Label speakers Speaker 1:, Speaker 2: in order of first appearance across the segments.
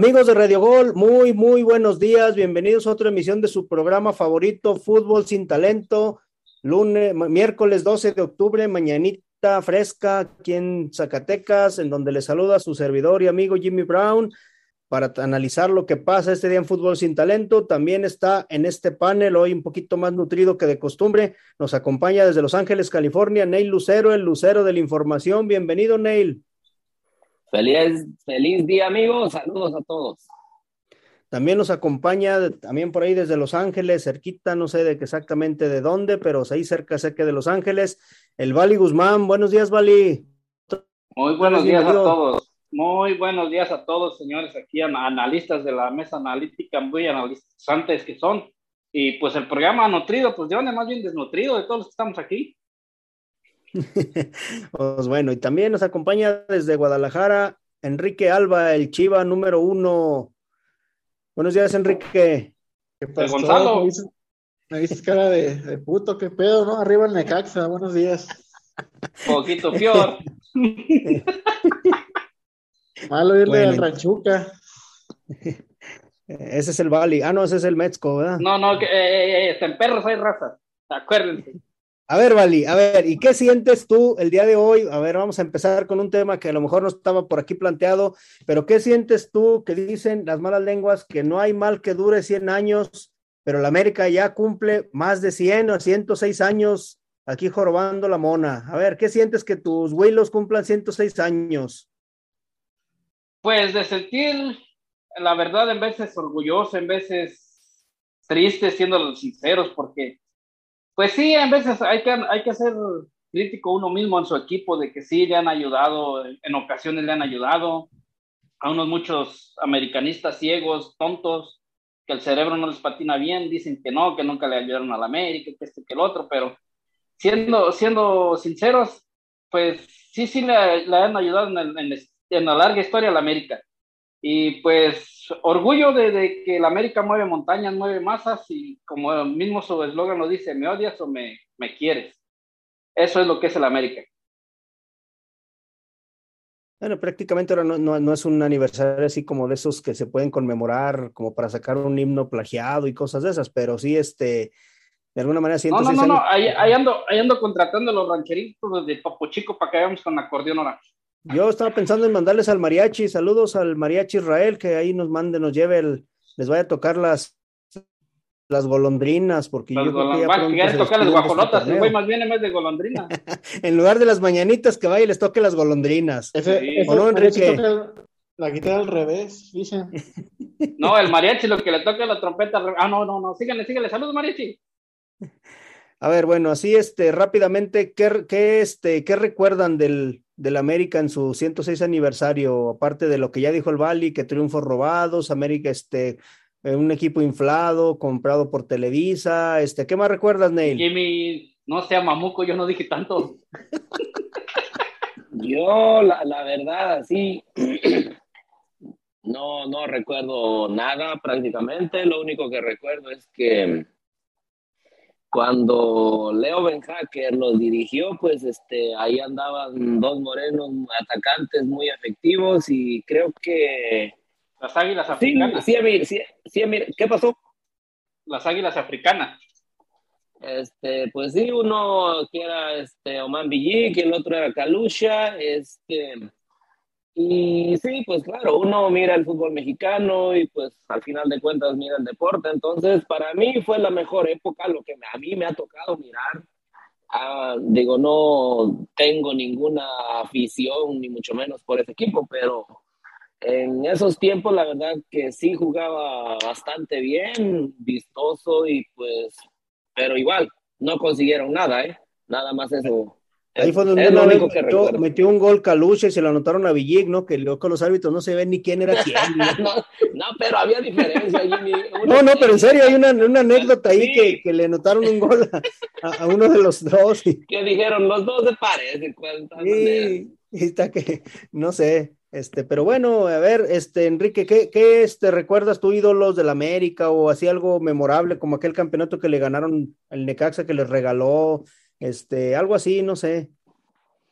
Speaker 1: Amigos de Radio Gol, muy, muy buenos días. Bienvenidos a otra emisión de su programa favorito, Fútbol sin Talento. Lunes, miércoles 12 de octubre, mañanita fresca aquí en Zacatecas, en donde le saluda su servidor y amigo Jimmy Brown para analizar lo que pasa este día en Fútbol sin Talento. También está en este panel, hoy un poquito más nutrido que de costumbre. Nos acompaña desde Los Ángeles, California, Neil Lucero, el Lucero de la Información. Bienvenido, Neil.
Speaker 2: Feliz, feliz día, amigos. Saludos a todos.
Speaker 1: También nos acompaña, también por ahí desde Los Ángeles, cerquita, no sé de exactamente de dónde, pero ahí cerca, cerca de Los Ángeles, el Vali Guzmán. Buenos días, Vali.
Speaker 3: Muy buenos días a todos. Muy buenos días a todos, señores, aquí analistas de la mesa analítica, muy analizantes que son. Y pues el programa nutrido, pues yo más bien desnutrido de todos los que estamos aquí.
Speaker 1: pues bueno, y también nos acompaña desde Guadalajara Enrique Alba, el Chiva número uno. Buenos días, Enrique.
Speaker 4: ¿Qué pasó? Gonzalo. Me dices, cara de, puto, qué pedo, ¿no? Arriba el Necaxa, buenos días.
Speaker 3: Poquito peor.
Speaker 4: Malo irle al Ranchuca.
Speaker 1: Ese es el Bali. Ah, no, ese es el Metzco, ¿verdad?
Speaker 3: No, no, que, eh, eh, en perros hay raza. Acuérdense.
Speaker 1: A ver, Vali, a ver, ¿y qué sientes tú el día de hoy? A ver, vamos a empezar con un tema que a lo mejor no estaba por aquí planteado, pero ¿qué sientes tú que dicen las malas lenguas que no hay mal que dure 100 años, pero la América ya cumple más de 100 o 106 años aquí jorobando la mona? A ver, ¿qué sientes que tus huilos cumplan 106 años?
Speaker 3: Pues de sentir, la verdad, en veces orgulloso, en veces triste, siendo sinceros, porque pues sí, a veces hay que, hay que ser crítico uno mismo en su equipo de que sí le han ayudado, en ocasiones le han ayudado a unos muchos americanistas ciegos, tontos, que el cerebro no les patina bien, dicen que no, que nunca le ayudaron a la América, que este, que el otro, pero siendo, siendo sinceros, pues sí, sí le, le han ayudado en, en, en, la larga historia a la América. Y pues orgullo de, que la América mueve montañas, mueve masas y como mismo su eslogan lo dice, ¿me odias o me, me quieres? Eso es lo que es el América.
Speaker 1: Bueno, prácticamente ahora no, no, es un aniversario así como de esos que se pueden conmemorar como para sacar un himno plagiado y cosas de esas, pero sí, este, de alguna manera siento...
Speaker 3: No, no, no, no, ahí, ando, ahí ando contratando a los rancheritos de Papo Chico para que vayamos con acordeón ahora.
Speaker 1: Yo estaba pensando en mandarles al mariachi, saludos al mariachi Israel, que ahí nos mande, nos lleve el, les vaya a tocar las las golondrinas, porque yo
Speaker 3: creo que ya pronto tocar las guajolotas, güey, más bien en vez de golondrina.
Speaker 1: en lugar de las mañanitas, que vaya y les toque las golondrinas.
Speaker 4: Ese, ¿O no, Enrique? La guitarra al revés, dicen.
Speaker 3: No, el mariachi, lo que le toca la trompeta. Ah, no, no, no, síganle, síganle. Saludos, mariachi.
Speaker 1: A ver, bueno, así este, rápidamente, ¿qué, qué, este, qué recuerdan del, del América en su 106 aniversario, aparte de lo que ya dijo el Bali, que triunfos robados, América, este, eh, un equipo inflado, comprado por Televisa, este, ¿qué más recuerdas, Neil?
Speaker 3: Jimmy, no sea mamuco, yo no dije tanto.
Speaker 2: yo, la, la verdad, sí, no, no recuerdo nada prácticamente, lo único que recuerdo es que cuando Leo Benhacker los dirigió, pues este, ahí andaban dos morenos atacantes muy efectivos y creo que...
Speaker 3: Las águilas africanas.
Speaker 2: Sí, sí, sí, ¿qué pasó?
Speaker 3: Las águilas africanas.
Speaker 2: Este, pues sí, uno que era este, Oman Villic y el otro era Kalusha, este, y sí, pues claro, uno mira el fútbol mexicano y pues al final de cuentas mira el deporte. Entonces, para mí fue la mejor época, lo que a mí me ha tocado mirar. Ah, digo, no tengo ninguna afición, ni mucho menos por ese equipo, pero en esos tiempos la verdad que sí jugaba bastante bien, vistoso y pues, pero igual, no consiguieron nada, ¿eh? Nada más eso
Speaker 1: Ahí fue donde una vez metió, un gol Caluche y se lo anotaron a Villig, ¿no? Que luego con los árbitros no se ve ni quién era quién.
Speaker 2: no, pero había diferencia.
Speaker 1: no, no, pero en serio, hay una, una anécdota ahí que, que, le anotaron un gol a, uno de los dos.
Speaker 2: Que dijeron, los dos se parecen.
Speaker 1: Sí, está que, no sé. Este, pero bueno, a ver, este, Enrique, ¿qué, qué este, recuerdas tú ídolos del América o así algo memorable como aquel campeonato que le ganaron el Necaxa que les regaló? Este, algo así, no sé.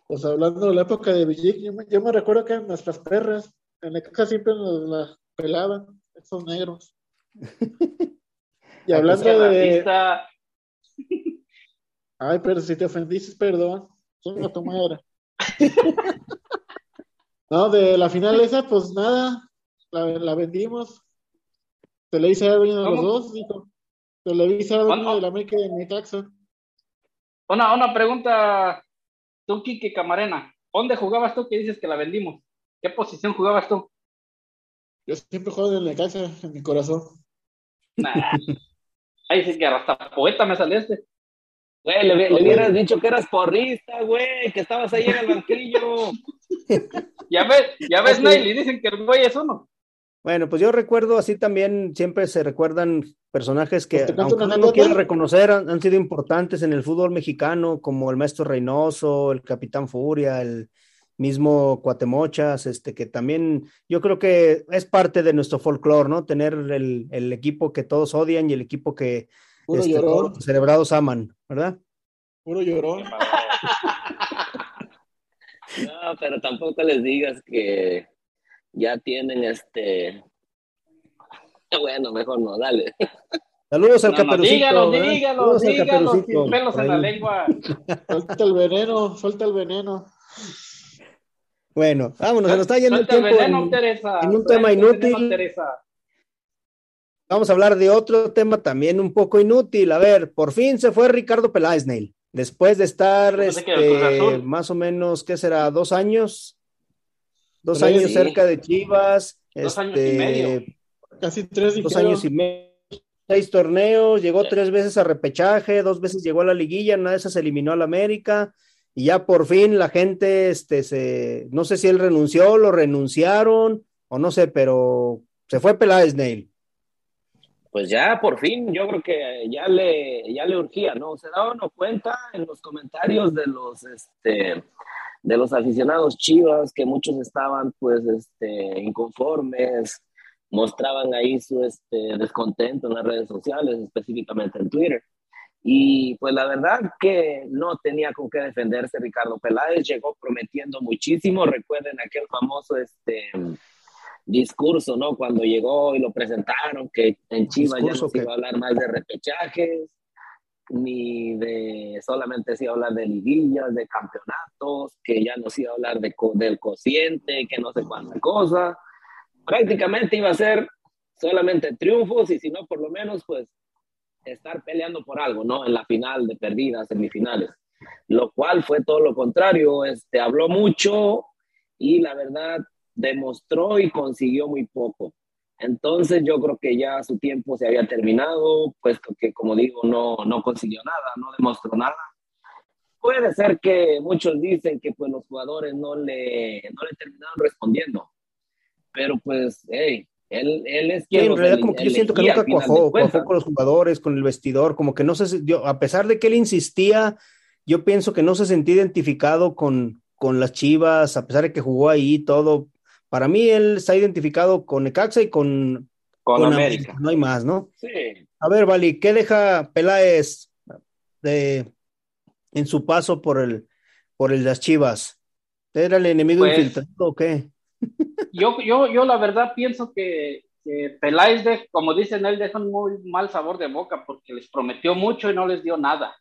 Speaker 4: Pues hablando de la época de Villic, yo, me, recuerdo que nuestras perras, en la casa siempre nos, pelaban, esos negros. y hablando de. Ay, pero si te ofendiste, perdón. Chinga tu madre. no, de la final esa, pues nada, la, la vendimos. Televisa ha venido los dos, dijo. Televisa ha venido de la América de Necaxa.
Speaker 3: Una, una pregunta, tú, Kike Camarena. ¿Dónde jugabas tú que dices que la vendimos? ¿Qué posición jugabas tú?
Speaker 4: Yo siempre juego en el casa, en mi corazón.
Speaker 3: Ahí sí que hasta poeta me saliste.
Speaker 2: Güey, le, hubieras dicho que eras porrista, güey, que estabas ahí en el banquillo.
Speaker 3: ya ves, ya ves, Nelly, dicen que el güey es uno.
Speaker 1: Bueno, pues yo recuerdo así también, siempre se recuerdan personajes que, aunque uno no quiere reconocer, han, sido importantes en el fútbol mexicano, como el maestro Reynoso, el capitán Furia, el mismo Cuatemochas, este, que también yo creo que es parte de nuestro folclore, ¿no? Tener el, el, equipo que todos odian y el equipo que este, todos los celebrados aman, ¿verdad?
Speaker 4: Puro llorón.
Speaker 2: No, pero tampoco les digas que ya tienen este. Bueno, mejor no, dale.
Speaker 1: Saludos al no,
Speaker 3: dígalo, dígalo, dígalo, sin pelos en la lengua.
Speaker 4: Falta el veneno, falta el veneno.
Speaker 1: Bueno, vámonos, se nos está yendo el tiempo en, un tema inútil. Vamos a hablar de otro tema también un poco inútil. A ver, por fin se fue Ricardo Peláez, Neil. Después de estar este, más o menos, ¿qué será? ¿Dos años? Dos años cerca de Chivas.
Speaker 3: Dos años y este, medio.
Speaker 4: Casi tres.
Speaker 1: Dos años y medio. Seis torneos, llegó tres veces a repechaje, dos veces llegó a la liguilla, una de esas se eliminó al América y ya por fin la gente, este, se, no sé si él renunció, lo renunciaron, o no sé, pero se fue Peláez, Neil.
Speaker 2: Pues ya por fin, yo creo que ya le, ya le urgía, ¿no? Se daban cuenta en los comentarios de los, este, de los aficionados chivas, que muchos estaban, pues, este, inconformes, mostraban ahí su este, descontento en las redes sociales, específicamente en Twitter. Y pues la verdad que no tenía con qué defenderse Ricardo Peláez, llegó prometiendo muchísimo. Recuerden aquel famoso este, discurso, ¿no? Cuando llegó y lo presentaron, que en Chivas ya no se iba a hablar más de repechajes, ni de solamente se iba a hablar de liguillas, de campeonatos, que ya no se iba a hablar de, del cociente, que no sé cuánta cosa. Prácticamente iba a ser solamente triunfos y si no, por lo menos, pues estar peleando por algo, ¿no? En la final de perdidas, semifinales. Lo cual fue todo lo contrario, este, habló mucho y la verdad demostró y consiguió muy poco. Entonces yo creo que ya su tiempo se había terminado, puesto que, como digo, no, no consiguió nada, no demostró nada. Puede ser que muchos dicen que pues los jugadores no le, no le terminaron respondiendo, pero pues, hey, él, él es quien.
Speaker 1: en realidad, como que yo siento que nunca cuajó, cuajó con los jugadores, con el vestidor, como que no se. a pesar de que él insistía, yo pienso que no se sentía identificado con, con las chivas, a pesar de que jugó ahí todo. Para mí, él está identificado con Necaxa y con,
Speaker 2: con, América.
Speaker 1: No hay más, ¿no?
Speaker 2: Sí.
Speaker 1: A ver, Vali, ¿qué deja Peláez de, en su paso por el por el las chivas? ¿Era el enemigo pues, infiltrado o qué?
Speaker 3: yo, yo, yo la verdad pienso que, que Peláez, de, como dicen él, deja un muy mal sabor de boca porque les prometió mucho y no les dio nada.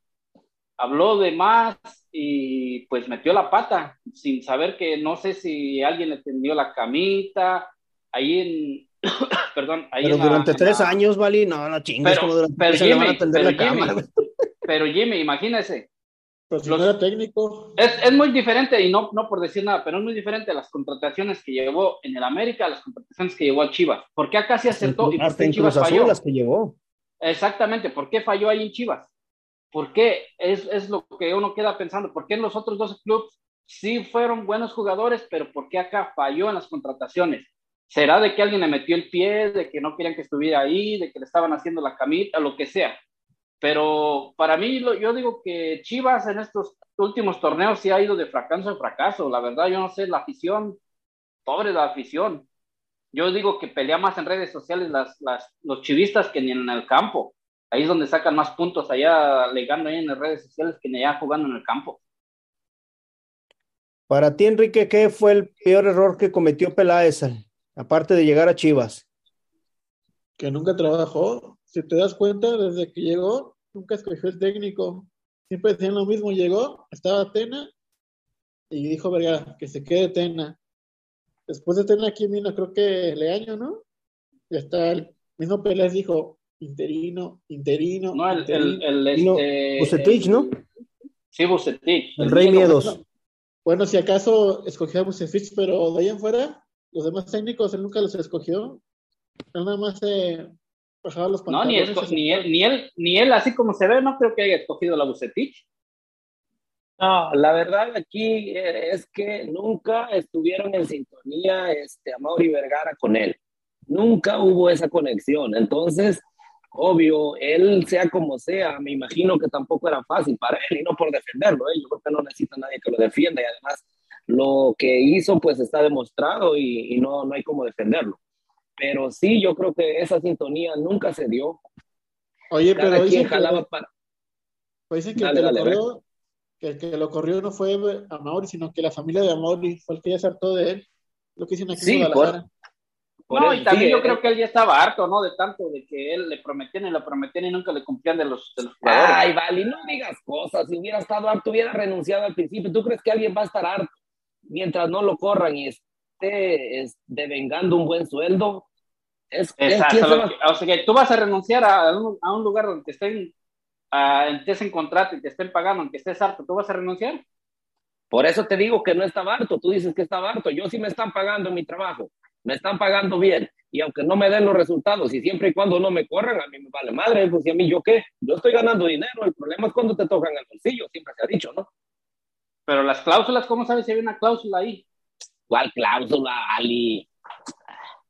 Speaker 3: Habló de más y pues metió la pata sin saber que no sé si alguien le tendió la camita ahí en perdón ahí
Speaker 1: pero durante tres años Vali no no chingas como durante
Speaker 3: pero, Jimmy, pero, Jimmy, pero Jimmy imagínese
Speaker 4: pero si no era técnico.
Speaker 3: Es, es, muy diferente, y no, no por decir nada, pero es muy diferente las contrataciones que llevó en el América a las contrataciones que llevó a Chivas. ¿Por qué acá se acertó y por qué Chivas falló?
Speaker 1: las que llevó.
Speaker 3: Exactamente, ¿por qué falló ahí en Chivas? ¿Por qué? Es, es lo que uno queda pensando. ¿Por qué en los otros dos clubes sí fueron buenos jugadores, pero por qué acá falló en las contrataciones? ¿Será de que alguien le metió el pie, de que no querían que estuviera ahí, de que le estaban haciendo la camita, lo que sea? Pero para mí, yo digo que Chivas en estos últimos torneos sí ha ido de fracaso en fracaso. La verdad, yo no sé, la afición, pobre la afición. Yo digo que pelea más en redes sociales las, los chivistas que ni en el campo. Ahí es donde sacan más puntos, allá legando ahí en las redes sociales que ni allá jugando en el campo.
Speaker 1: Para ti, Enrique, ¿qué fue el peor error que cometió Peláez, aparte de llegar a Chivas?
Speaker 4: que nunca trabajó. Si te das cuenta, desde que llegó, nunca escogió el técnico. Siempre decían lo mismo, llegó, estaba Tena y dijo, verga, que se quede Tena. Después de Tena aquí vino, creo que Leaño, ¿no? Y hasta el mismo Pérez dijo, interino, interino.
Speaker 3: No, el,
Speaker 4: interino.
Speaker 3: el, el, este,
Speaker 1: Bucetich, ¿no?
Speaker 3: Sí, Bucetich.
Speaker 1: El Rey Miedos.
Speaker 4: Bueno, si acaso escogió a Bucetich, pero de ahí en fuera, los demás técnicos él nunca los escogió. Él nada más se bajaba los
Speaker 3: No, ni,
Speaker 4: pantalones.
Speaker 3: esco-
Speaker 4: y
Speaker 3: ni, él, ni, él, ni él, así como se ve, no creo que haya escogido la Bucetich.
Speaker 2: No, la verdad aquí eh, es que nunca estuvieron en sintonía este, a Mauri Vergara con él. Nunca hubo esa conexión. Entonces, obvio, él sea como sea, me imagino que tampoco era fácil para él y no por defenderlo. ¿eh? Yo creo que no necesita nadie que lo defienda y además lo que hizo pues está demostrado y, y no, no hay como defenderlo. Pero sí, yo creo que esa sintonía nunca se dio.
Speaker 4: Oye,
Speaker 2: Cada
Speaker 4: pero dicen que,
Speaker 2: para...
Speaker 4: pues dicen que
Speaker 2: Dale,
Speaker 4: el que
Speaker 2: dale,
Speaker 4: lo corrió, que el que lo corrió no fue a Mauri, sino que la familia de Mauri fue el que ya se hartó de él. Lo que dicen aquí
Speaker 2: Sí,
Speaker 4: en Guadalajara.
Speaker 2: por
Speaker 3: no, y también yo
Speaker 2: eh,
Speaker 3: creo que él ya estaba harto, ¿no? De tanto de que él le prometían y le prometían y nunca le cumplían de los, de los jugadores.
Speaker 2: Ay, Vali, no digas cosas. Si hubiera estado harto, hubiera renunciado al principio. ¿Tú crees que alguien va a estar harto mientras no lo corran y esté es, devengando un buen sueldo? Es, es-
Speaker 3: Exacto.
Speaker 2: ¿quién se
Speaker 3: lo
Speaker 2: va-
Speaker 3: que- o sea que tú vas a renunciar a un, a un lugar donde te estén, a, estés en contrato y te estén pagando, aunque estés harto, ¿tú vas a renunciar?
Speaker 2: Por eso te digo que no estaba harto. Tú dices que estaba harto. Yo sí me están pagando en mi trabajo. Me están pagando bien. Y aunque no me den los resultados, y siempre y cuando no me corran, a mí me vale madre. Pues, ¿y a mí yo qué? Yo estoy ganando dinero. El problema es cuando te tocan el bolsillo. Siempre se ha dicho, ¿no?
Speaker 3: Pero las cláusulas, ¿cómo sabes si hay una cláusula ahí?
Speaker 2: ¿Cuál cláusula, Ali?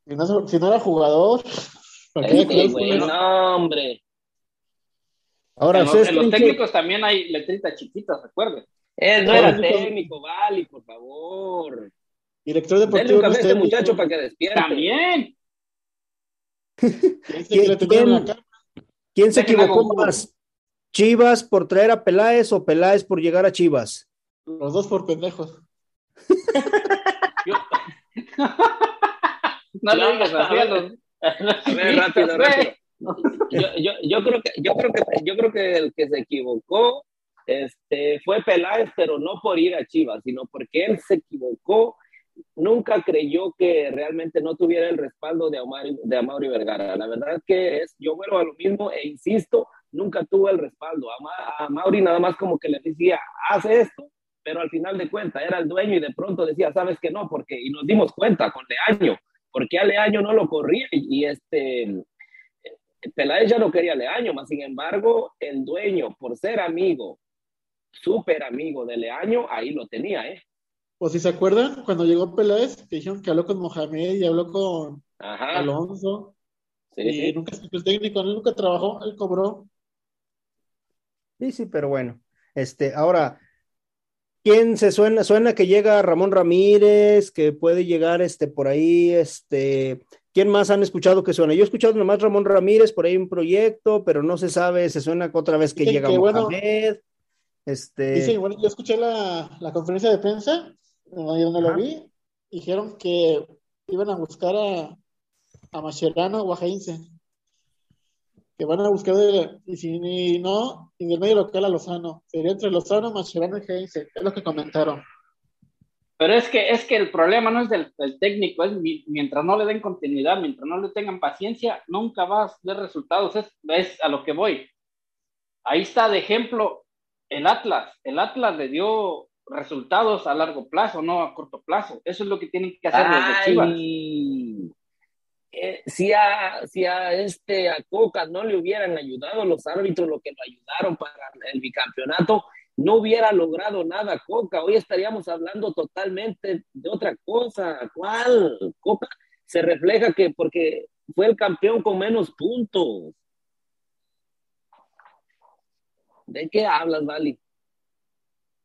Speaker 4: Si no, si no era jugador, ¿para qué
Speaker 2: Este, güey, no, hombre.
Speaker 1: Ahora,
Speaker 3: en, los,
Speaker 1: ustedes
Speaker 3: en los
Speaker 1: creen que-
Speaker 3: técnicos también hay letritas chiquitas, recuerden.
Speaker 2: Él no
Speaker 4: Ahora,
Speaker 2: era
Speaker 4: Nico-
Speaker 2: técnico, Vali, por favor.
Speaker 4: Director
Speaker 2: Denle
Speaker 4: deportivo
Speaker 2: un
Speaker 4: no
Speaker 2: café a
Speaker 4: es
Speaker 2: este muchacho para que despierte.
Speaker 3: También.
Speaker 1: ¿Quién se equivocó más? ¿Chivas por traer a Peláez o Peláez por llegar a Chivas?
Speaker 4: Los dos por pendejos.
Speaker 3: No le digas así a los.
Speaker 2: A ver, rápido, rápido. Yo, yo, yo creo que, yo creo que, yo creo que el que se equivocó este, fue Peláez, pero no por ir a Chivas, sino porque él se equivocó. Nunca creyó que realmente no tuviera el respaldo de Amaury, de Vergara. La verdad que es, yo vuelvo a lo mismo e insisto, nunca tuvo el respaldo. A, Ma- a Mauri nada más como que le decía, haz esto, pero al final de cuentas era el dueño y de pronto decía, sabes que no, porque, y nos dimos cuenta con Leaño, porque a Leaño no lo corría y, este, Peláez ya no quería Leaño, más sin embargo, el dueño, por ser amigo, súper amigo de Leaño, ahí lo tenía, ¿eh?
Speaker 4: O si se acuerdan, cuando llegó Peláez, que dijeron que habló con Mohamed y habló con
Speaker 2: Ajá.
Speaker 4: Alonso,
Speaker 2: Sí,
Speaker 4: y
Speaker 2: sí.
Speaker 4: nunca se fue el técnico, él nunca trabajó, él cobró.
Speaker 1: Sí, sí, pero bueno. Este, ahora, ¿quién se suena? Suena que llega Ramón Ramírez, que puede llegar este por ahí, este, ¿quién más han escuchado que suena? Yo he escuchado nomás Ramón Ramírez, por ahí un proyecto, pero no se sabe, se suena otra vez que
Speaker 4: Dicen
Speaker 1: llega
Speaker 4: que, bueno,
Speaker 1: Mohamed. Este,
Speaker 4: Dicen, bueno, yo escuché la, la conferencia de prensa, ahí donde lo
Speaker 1: Ajá.
Speaker 4: vi, dijeron que iban a buscar a, a Mascherano o a Heinze, que van a buscar, de- y si ni no, en el medio local a Lozano, sería entre Lozano, Mascherano y Heinze, es lo que comentaron.
Speaker 3: Pero es que, es que el problema no es del, del técnico, es mi- mientras no le den continuidad, mientras no le tengan paciencia, nunca vas a ver resultados. Es, es a lo que voy. Ahí está de ejemplo el Atlas. El Atlas le dio resultados a largo plazo, no a corto plazo. Eso es lo que tienen que hacer los de Chivas.
Speaker 2: Eh, si a, si a este a Coca no le hubieran ayudado los árbitros, lo que lo ayudaron para el bicampeonato, no hubiera logrado nada Coca. Hoy estaríamos hablando totalmente de otra cosa. ¿Cuál? Coca se refleja que porque fue el campeón con menos puntos. ¿De qué hablas, Vali?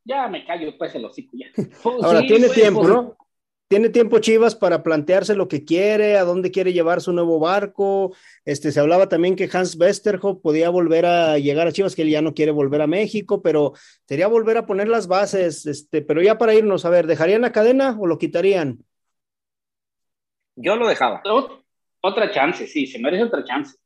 Speaker 3: Ya me callo, pues el hocico ya.
Speaker 2: Pues
Speaker 1: Ahora
Speaker 2: sí,
Speaker 1: tiene
Speaker 2: pues,
Speaker 1: tiempo,
Speaker 2: pues,
Speaker 1: ¿no? Tiene tiempo Chivas para plantearse lo que quiere, a dónde quiere llevar su nuevo barco. Este, se hablaba también que Hans Westerhoff podía volver a llegar a Chivas, que él ya no quiere volver a México, pero sería volver a poner las bases. Este, pero ya para irnos, a ver, ¿dejarían la cadena o lo quitarían?
Speaker 2: Yo lo dejaba.
Speaker 3: Ot- Otra chance, sí, se merece otra chance.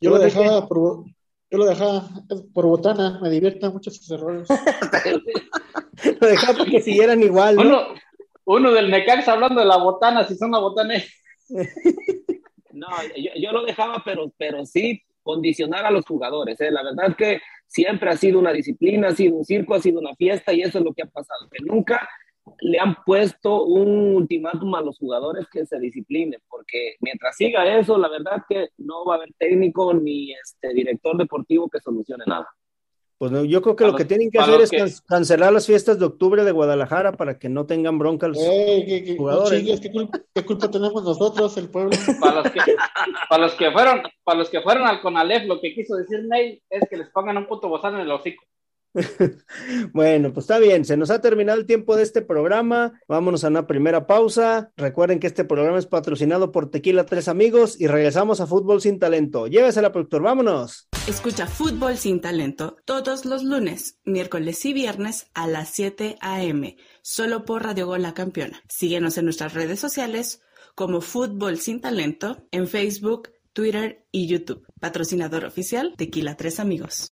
Speaker 4: Yo lo dejaba por, yo lo dejaba por botana, me diviertan mucho sus errores.
Speaker 1: lo dejaba porque siguieran igual.
Speaker 3: ¿no? Uno, uno del Necax hablando de la botana, si son la botana.
Speaker 2: no, yo, yo, lo dejaba, pero, pero sí condicionar a los jugadores. ¿eh? La verdad que siempre ha sido una disciplina, ha sido un circo, ha sido una fiesta y eso es lo que ha pasado, que nunca le han puesto un ultimátum a los jugadores que se disciplinen, porque mientras siga eso, la verdad que no va a haber técnico ni este director deportivo que solucione nada.
Speaker 1: Pues yo creo que lo que tienen que hacer es cancelar las fiestas de octubre de Guadalajara para que no tengan bronca los jugadores.
Speaker 4: ¿qué, culpa, tenemos nosotros, el pueblo?
Speaker 3: Para los, que, para los que fueron, para los que fueron al Conalef, lo que quiso decir Ney es que les pongan un puto bozal en el hocico.
Speaker 1: bueno, pues está bien, se nos ha terminado el tiempo de este programa. Vámonos a una primera pausa. Recuerden que este programa es patrocinado por Tequila Tres Amigos y regresamos a Fútbol Sin Talento. Llévesela, productor, vámonos.
Speaker 5: Escucha Fútbol Sin Talento todos los lunes, miércoles y viernes a las 7 a.m. solo por Radio Gol La Campeona. Síguenos en nuestras redes sociales como Fútbol Sin Talento en Facebook, Twitter y YouTube. Patrocinador oficial Tequila Tres Amigos.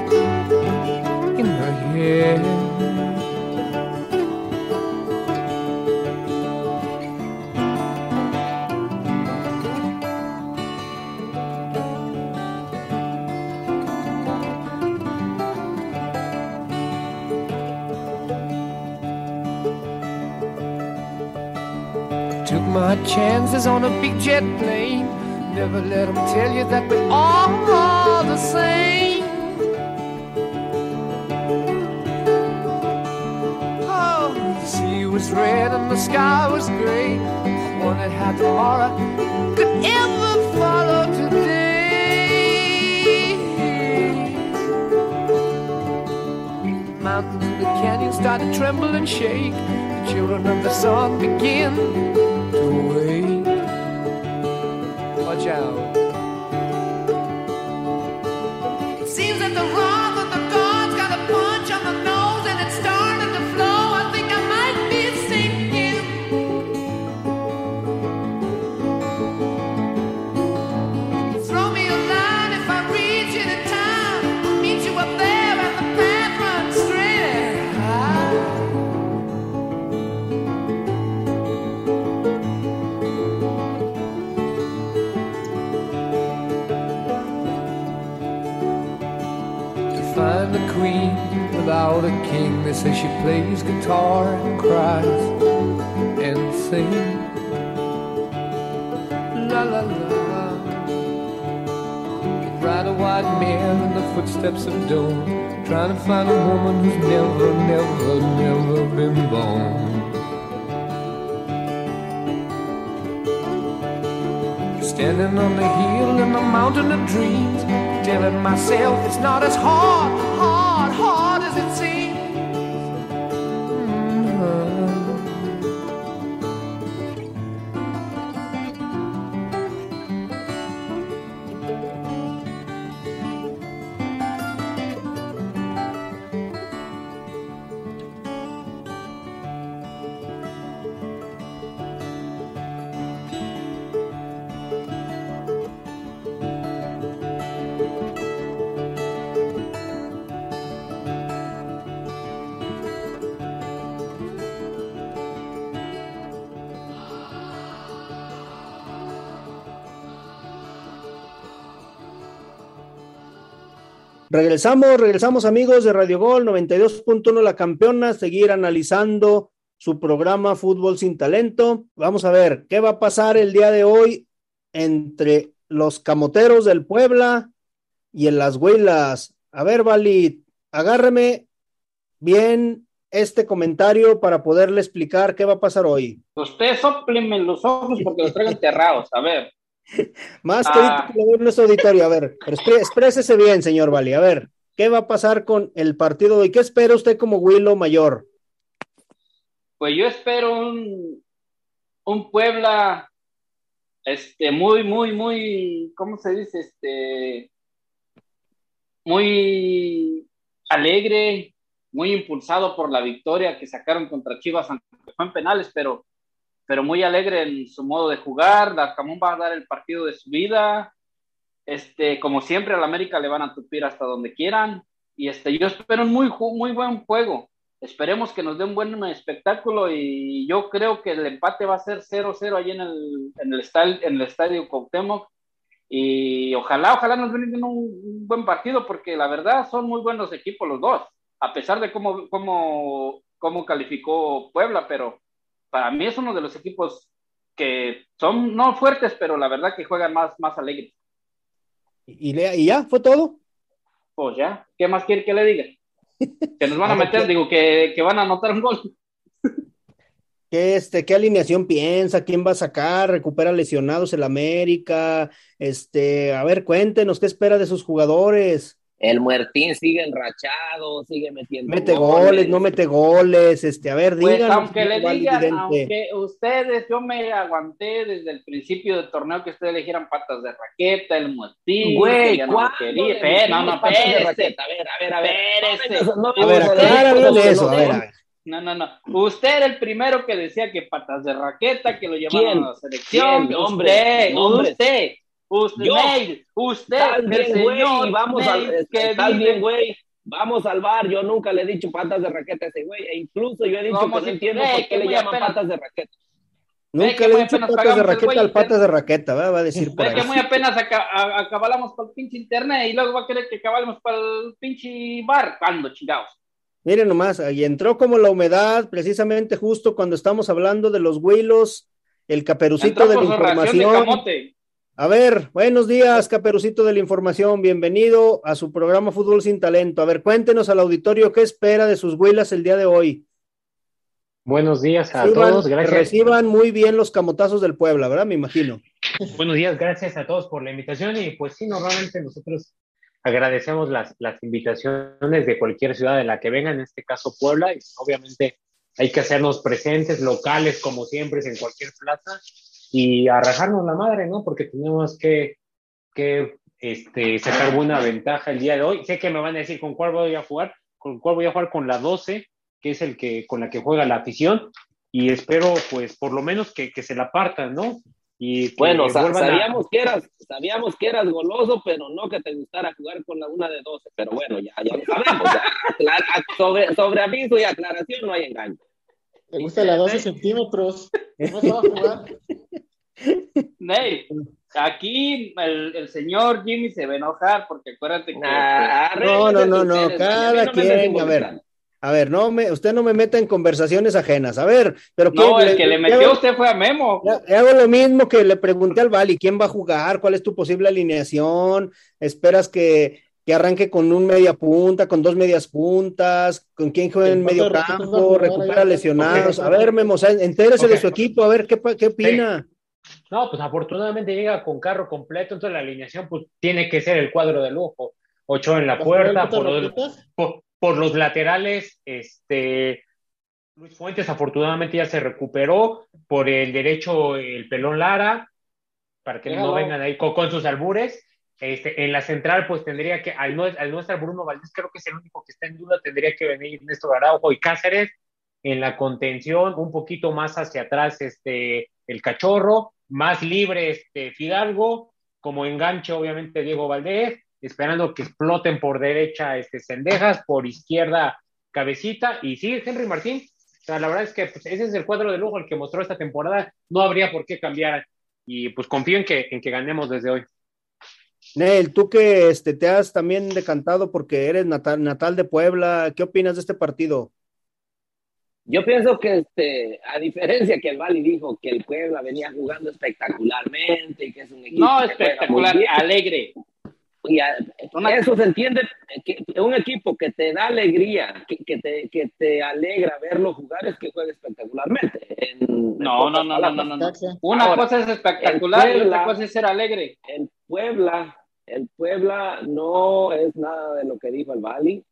Speaker 6: Took my chances on a big jet plane. Never let them tell you that we're all red and the sky was gray. I wondered how tomorrow could ever follow today. The mountains and the canyons started to tremble and shake. The children of the sun begin to wake. Watch out. A queen without a king. They say she plays guitar and cries and sings. La la la. Ride a white mare in the footsteps of dawn. Trying to find a woman who's never, never, never been born. Standing on the hill in the mountain of dreams, telling myself it's not as hard,
Speaker 1: Regresamos, regresamos amigos de Radio Gol 92.1 La Campeona, seguir analizando su programa Fútbol sin Talento. Vamos a ver qué va a pasar el día de hoy entre los camoteros del Puebla y en las Huilas. A ver, Vali, agárreme bien este comentario para poderle explicar qué va a pasar hoy.
Speaker 3: Usted sópleme los ojos porque los traigo enterrados. A ver.
Speaker 1: Más que
Speaker 3: Ah.
Speaker 1: que nuestro auditorio. A ver, exprésese bien, señor Vali. A ver, ¿qué va a pasar con el partido de hoy? ¿Qué espera usted como Willow Mayor?
Speaker 3: Pues yo espero un, un Puebla este muy, muy, muy, ¿cómo se dice? Este muy alegre, muy impulsado por la victoria que sacaron contra Chivas, aunque fue en penales, pero, pero muy alegre en su modo de jugar. Darcamón va a dar el partido de su vida. Este, como siempre, al América le van a tupir hasta donde quieran. Y este, yo espero un muy, muy buen juego. Esperemos que nos dé un buen espectáculo y yo creo que el empate va a ser 0-0 allí en el, en, el estadio, en el estadio Cuauhtémoc y ojalá, ojalá nos den un, un buen partido porque la verdad son muy buenos equipos los dos, a pesar de cómo, cómo, cómo calificó Puebla, pero para mí es uno de los equipos que son no fuertes, pero la verdad que juegan más, más alegres.
Speaker 1: ¿Y, y ya? ¿Fue todo?
Speaker 3: Pues ya, ¿qué más quiere que le diga? Que nos van a meter, digo, que, que van a anotar un gol.
Speaker 1: ¿Qué, este, ¿Qué alineación piensa? ¿Quién va a sacar? ¿Recupera lesionados el América? Este, a ver, cuéntenos, ¿qué espera de sus jugadores?
Speaker 2: El Muertín sigue enrachado, sigue metiendo
Speaker 1: ¿Mete goles, no mete goles? Este, a ver,
Speaker 3: Pues
Speaker 1: díganos.
Speaker 3: aunque le digan,
Speaker 1: Vidente.
Speaker 3: aunque ustedes, yo me aguanté desde el principio del torneo que ustedes elegieran patas de raqueta, el motín,
Speaker 2: Güey,
Speaker 3: que no
Speaker 2: ¿cuándo
Speaker 3: lo quería.
Speaker 2: le
Speaker 3: no, no,
Speaker 2: patas de raqueta? A ver, a ver, a ver. No, no,
Speaker 1: A ver, eso, a ver, a ver.
Speaker 3: No, no, no. Usted era el primero que decía que patas de raqueta, que lo llevaron
Speaker 2: ¿Quién?
Speaker 3: a la selección.
Speaker 2: ¿Quién? Nombre,
Speaker 3: usted,
Speaker 2: nombre.
Speaker 3: usted, usted,
Speaker 2: Yo.
Speaker 3: Neil, usted,
Speaker 2: Estás
Speaker 3: el
Speaker 2: bien, güey, vamos
Speaker 3: Neil,
Speaker 2: al,
Speaker 3: que
Speaker 2: estás
Speaker 3: vive-
Speaker 2: bien, güey. Vamos al bar, yo nunca le he dicho patas de raqueta a ese güey, e incluso yo he dicho que no
Speaker 3: si-
Speaker 2: entiendo
Speaker 3: güey,
Speaker 2: por qué le llaman
Speaker 3: apenas-
Speaker 2: patas de raqueta.
Speaker 1: Nunca le he dicho patas de raqueta
Speaker 3: güey
Speaker 1: al patas de raqueta, ¿verdad? va a decir por
Speaker 3: Ve que
Speaker 1: ahí.
Speaker 3: muy apenas aca- a- acabalamos con el pinche internet y luego va a querer que acabalemos para el pinche bar. ¿Cuándo, chingados?
Speaker 1: Miren nomás, ahí entró como la humedad, precisamente justo cuando estamos hablando de los Willos, el caperucito
Speaker 3: Entró
Speaker 1: de la
Speaker 3: de
Speaker 1: información.
Speaker 3: camote.
Speaker 1: A ver, buenos días, Caperucito de la Información. Bienvenido a su programa Fútbol sin Talento. A ver, cuéntenos al auditorio qué espera de sus Huilas el día de hoy.
Speaker 7: Buenos días a todos, gracias.
Speaker 1: Reciban muy bien los camotazos del Puebla, ¿verdad? Me imagino.
Speaker 7: Buenos días, gracias a todos por la invitación y pues sí, normalmente nosotros agradecemos las, las invitaciones de cualquier ciudad de la que vengan, en este caso Puebla, y obviamente hay que hacernos presentes, locales como siempre, en cualquier plaza, y arrajarnos la madre, ¿no? Porque tenemos que, que este, sacar buena ventaja el día de hoy. Sé que me van a decir con cuál voy a jugar, con cuál voy a jugar con la 12, que es el que con la que juega la afición, y espero pues por lo menos que, que se la partan, ¿no? Y
Speaker 2: Bueno,
Speaker 7: a-
Speaker 2: sabíamos que eras, sabíamos que eras goloso, pero no que te gustara jugar con la una de 12. Pero bueno, ya, ya lo sabemos. ya. Sobre, sobre aviso y aclaración no hay engaño.
Speaker 4: Le gusta la 12 centímetros. No se va a jugar.
Speaker 3: Ney, aquí el, el señor Jimmy se va a enojar porque acuérdate que.
Speaker 2: Nah,
Speaker 1: No, no, no, no, cada
Speaker 2: no
Speaker 1: quien, a ver. A ver, no me, usted no me meta en conversaciones ajenas. A ver, pero
Speaker 3: no,
Speaker 1: ¿quién-
Speaker 3: el que le metió
Speaker 1: hago-
Speaker 3: usted fue a Memo.
Speaker 1: hago lo mismo que le pregunté al Bali, ¿quién va a jugar? ¿Cuál es tu posible alineación? ¿Esperas que, que arranque con un media punta, con dos medias puntas? ¿Con quién juega en
Speaker 4: ¿Cuántos
Speaker 1: medio campo? ¿Recupera lesionados? A ver, Memo, o sea, entérese de su equipo, a ver qué, qué opina.
Speaker 7: No, pues afortunadamente llega con carro completo, entonces la alineación pues tiene que ser el cuadro de lujo. Ocho en la
Speaker 4: ¿Va a jugar el
Speaker 7: puerta, por los,
Speaker 4: Raquetas?
Speaker 7: por, por los laterales, este Luis Fuentes afortunadamente ya se recuperó, por el derecho el pelón Lara, para que no vengan ahí con, con sus albures. Este, en la central, pues tendría que, al no, estar Bruno Valdés, creo que es el único que está en duda, tendría que venir Néstor Araujo y Cáceres. En la contención, un poquito más hacia atrás, este, el cachorro, más libre, este, Fidalgo, como enganche, obviamente, Diego Valdés, esperando que exploten por derecha, este, Cendejas, por izquierda, Cabecita, y sí, Henry Martín. O sea, la verdad es que pues, ese es el cuadro de lujo el que mostró esta temporada, no habría por qué cambiar, y pues confío en que, en que ganemos desde hoy.
Speaker 1: Nel, tú que este, te has también decantado porque eres natal, natal de Puebla, ¿qué opinas de este partido?
Speaker 2: Yo pienso que, este, a diferencia que el Bali dijo que el Puebla venía jugando espectacularmente y que es un equipo.
Speaker 3: No,
Speaker 2: que juega muy
Speaker 3: espectacular,
Speaker 2: bien,
Speaker 3: alegre.
Speaker 2: y a- eso se entiende, que un equipo que te da alegría, que, que te, que te alegra verlo jugar es que juegue espectacularmente. En- en
Speaker 3: No, no, no, no, no, no. Una
Speaker 2: Ahora,
Speaker 3: cosa es espectacular y otra cosa es ser alegre.
Speaker 2: El Puebla, el Puebla no es nada de lo que dijo el Bali.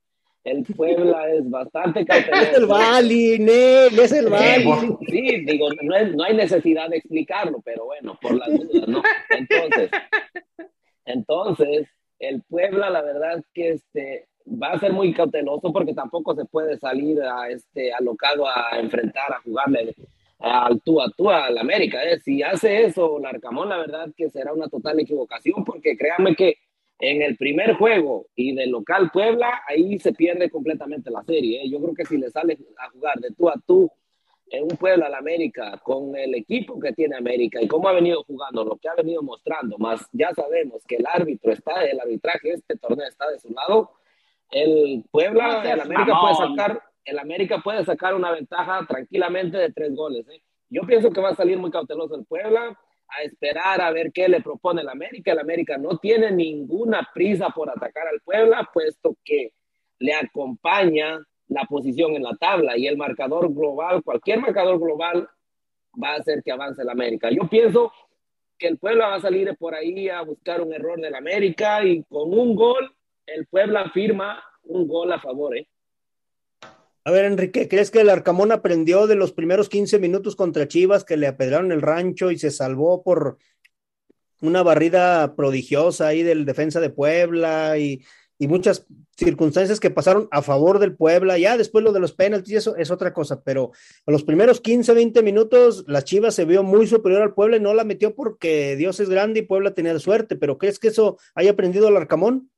Speaker 2: El Puebla es bastante cauteloso.
Speaker 1: Es el Bali, Nel, es el Bali.
Speaker 2: Sí, digo, no, es- no hay necesidad de explicarlo, pero bueno, por las dudas, ¿no? Entonces, entonces, el Puebla, la verdad es que este, va a ser muy cauteloso porque tampoco se puede salir a este alocado a enfrentar, a jugarle al tú a tú al América. ¿eh? Si hace eso Larcamón, la verdad que será una total equivocación porque créanme que en el primer juego y del local Puebla, ahí se pierde completamente la serie. ¿eh? Yo creo que si le sale a jugar de tú a tú en un Puebla al América con el equipo que tiene América y cómo ha venido jugando, lo que ha venido mostrando, más ya sabemos que el árbitro está, el arbitraje este torneo está de su lado, el Puebla,
Speaker 3: seas
Speaker 2: el América puede sacar, el América puede sacar una ventaja tranquilamente de tres goles. ¿eh? Yo pienso que va a salir muy cauteloso el Puebla, a esperar a ver qué le propone el América. El América no tiene ninguna prisa por atacar al Puebla, puesto que le acompaña la posición en la tabla y el marcador global, cualquier marcador global va a hacer que avance el América. Yo pienso que el Puebla va a salir por ahí a buscar un error del América y con un gol el Puebla firma un gol a favor. ¿eh?
Speaker 1: A ver, Enrique, ¿crees que el Arcamón aprendió de los primeros 15 minutos contra Chivas que le apedraron el rancho y se salvó por una barrida prodigiosa ahí del defensa de Puebla y, y muchas circunstancias que pasaron a favor del Puebla? Ya después lo de los penaltis, eso es otra cosa, pero a los primeros 15, 20 minutos la Chivas se vio muy superior al Puebla y no la metió porque Dios es grande y Puebla tenía suerte, pero ¿crees que eso haya aprendido el Arcamón?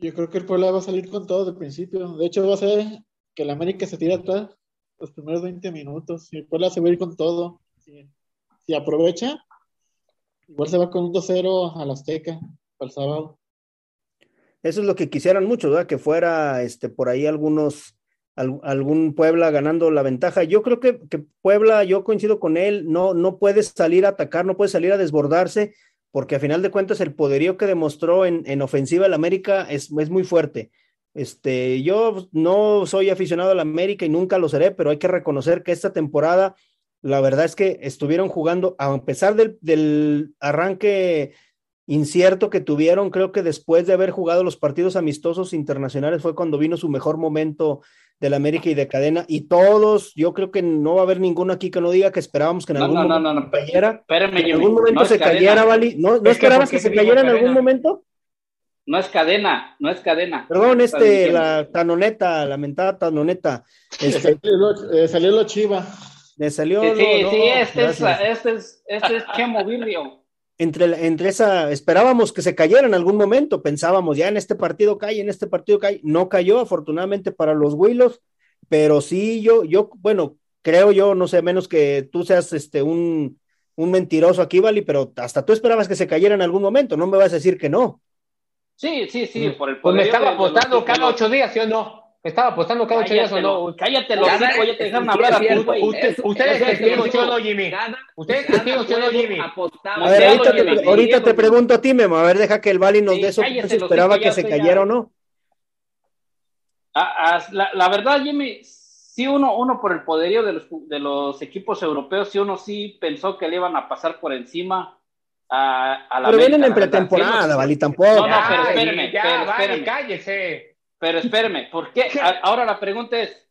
Speaker 4: Yo creo que el Puebla va a salir con todo de principio. De hecho, va a ser que el América se tire atrás los primeros 20 minutos. Y el Puebla se va a ir con todo. Si, si aprovecha, igual se va con un 2-0 al Azteca para el sábado.
Speaker 1: Eso es lo que quisieran mucho, ¿verdad? Que fuera este, por ahí algunos, al- algún Puebla ganando la ventaja. Yo creo que, que Puebla, yo coincido con él, no, no puede salir a atacar, no puede salir a desbordarse, porque a final de cuentas el poderío que demostró en, en ofensiva el América es, es muy fuerte. Este, yo no soy aficionado al América y nunca lo seré, pero hay que reconocer que esta temporada, la verdad es que estuvieron jugando, a pesar del, del arranque incierto que tuvieron, creo que después de haber jugado los partidos amistosos internacionales fue cuando vino su mejor momento del América y de cadena, y todos, yo creo que no va a haber ninguno aquí que no diga que esperábamos que en
Speaker 3: No,
Speaker 1: algún
Speaker 3: no, no,
Speaker 1: momento
Speaker 3: no, no,
Speaker 1: se cayera,
Speaker 3: Espérame,
Speaker 1: que en algún momento se
Speaker 3: cadena.
Speaker 1: cayera, Vali, ¿no, no
Speaker 7: Es que
Speaker 1: esperabas
Speaker 7: ¿por qué
Speaker 1: que se cayera en
Speaker 7: cadena?
Speaker 1: algún momento?
Speaker 3: No es cadena, no es cadena.
Speaker 1: Perdón, este, la tanoneta, lamentada tanoneta, este,
Speaker 4: Salió, lo- eh, salió la chiva.
Speaker 1: me salió,
Speaker 3: Sí, sí,
Speaker 1: no,
Speaker 3: sí,
Speaker 1: no,
Speaker 3: este, es, este es, este es Chemo Virrio.
Speaker 1: Entre, la- entre esa, esperábamos que se cayera en algún momento, pensábamos ya en este partido cae, en este partido cae, no cayó afortunadamente para los Willos, pero sí yo, yo, bueno, creo yo, no sé, menos que tú seas este un, un mentiroso aquí, Vali, pero hasta tú esperabas que se cayera en algún momento, no me vas a decir que no.
Speaker 3: Sí, sí, sí, por el
Speaker 7: Pues me estaba apostando cada ocho días, ¿sí o no? Me estaba apostando cada ocho días o
Speaker 3: Cállate,
Speaker 7: no.
Speaker 3: cállate los
Speaker 2: Ya
Speaker 3: te dejaron hablar a güey.
Speaker 7: Ustedes testigos,
Speaker 2: cierto.
Speaker 7: ¿sí o no, Jimmy? Ustedes testigos, ¿sí o no,
Speaker 2: juego
Speaker 7: Jimmy?
Speaker 1: A ver, ahorita
Speaker 3: lo
Speaker 1: te,
Speaker 3: llevé,
Speaker 1: ahorita te
Speaker 3: Diego,
Speaker 1: pregunto a ti, Memo, a ver, deja que el Vali nos
Speaker 3: Sí,
Speaker 1: dé eso, si
Speaker 3: los
Speaker 1: esperaba que se cayera o no.
Speaker 3: La, la verdad, Jimmy, sí uno, uno por el poderío de los, de los equipos europeos, sí uno sí pensó que le iban a pasar por encima a, a la
Speaker 1: Pero vienen en pretemporada, Vali, tampoco.
Speaker 3: No, no, pero espérame,
Speaker 7: ya,
Speaker 3: pero
Speaker 7: vale,
Speaker 3: espérame.
Speaker 7: cállese.
Speaker 3: Pero espérame, ¿por qué? Ahora la pregunta es,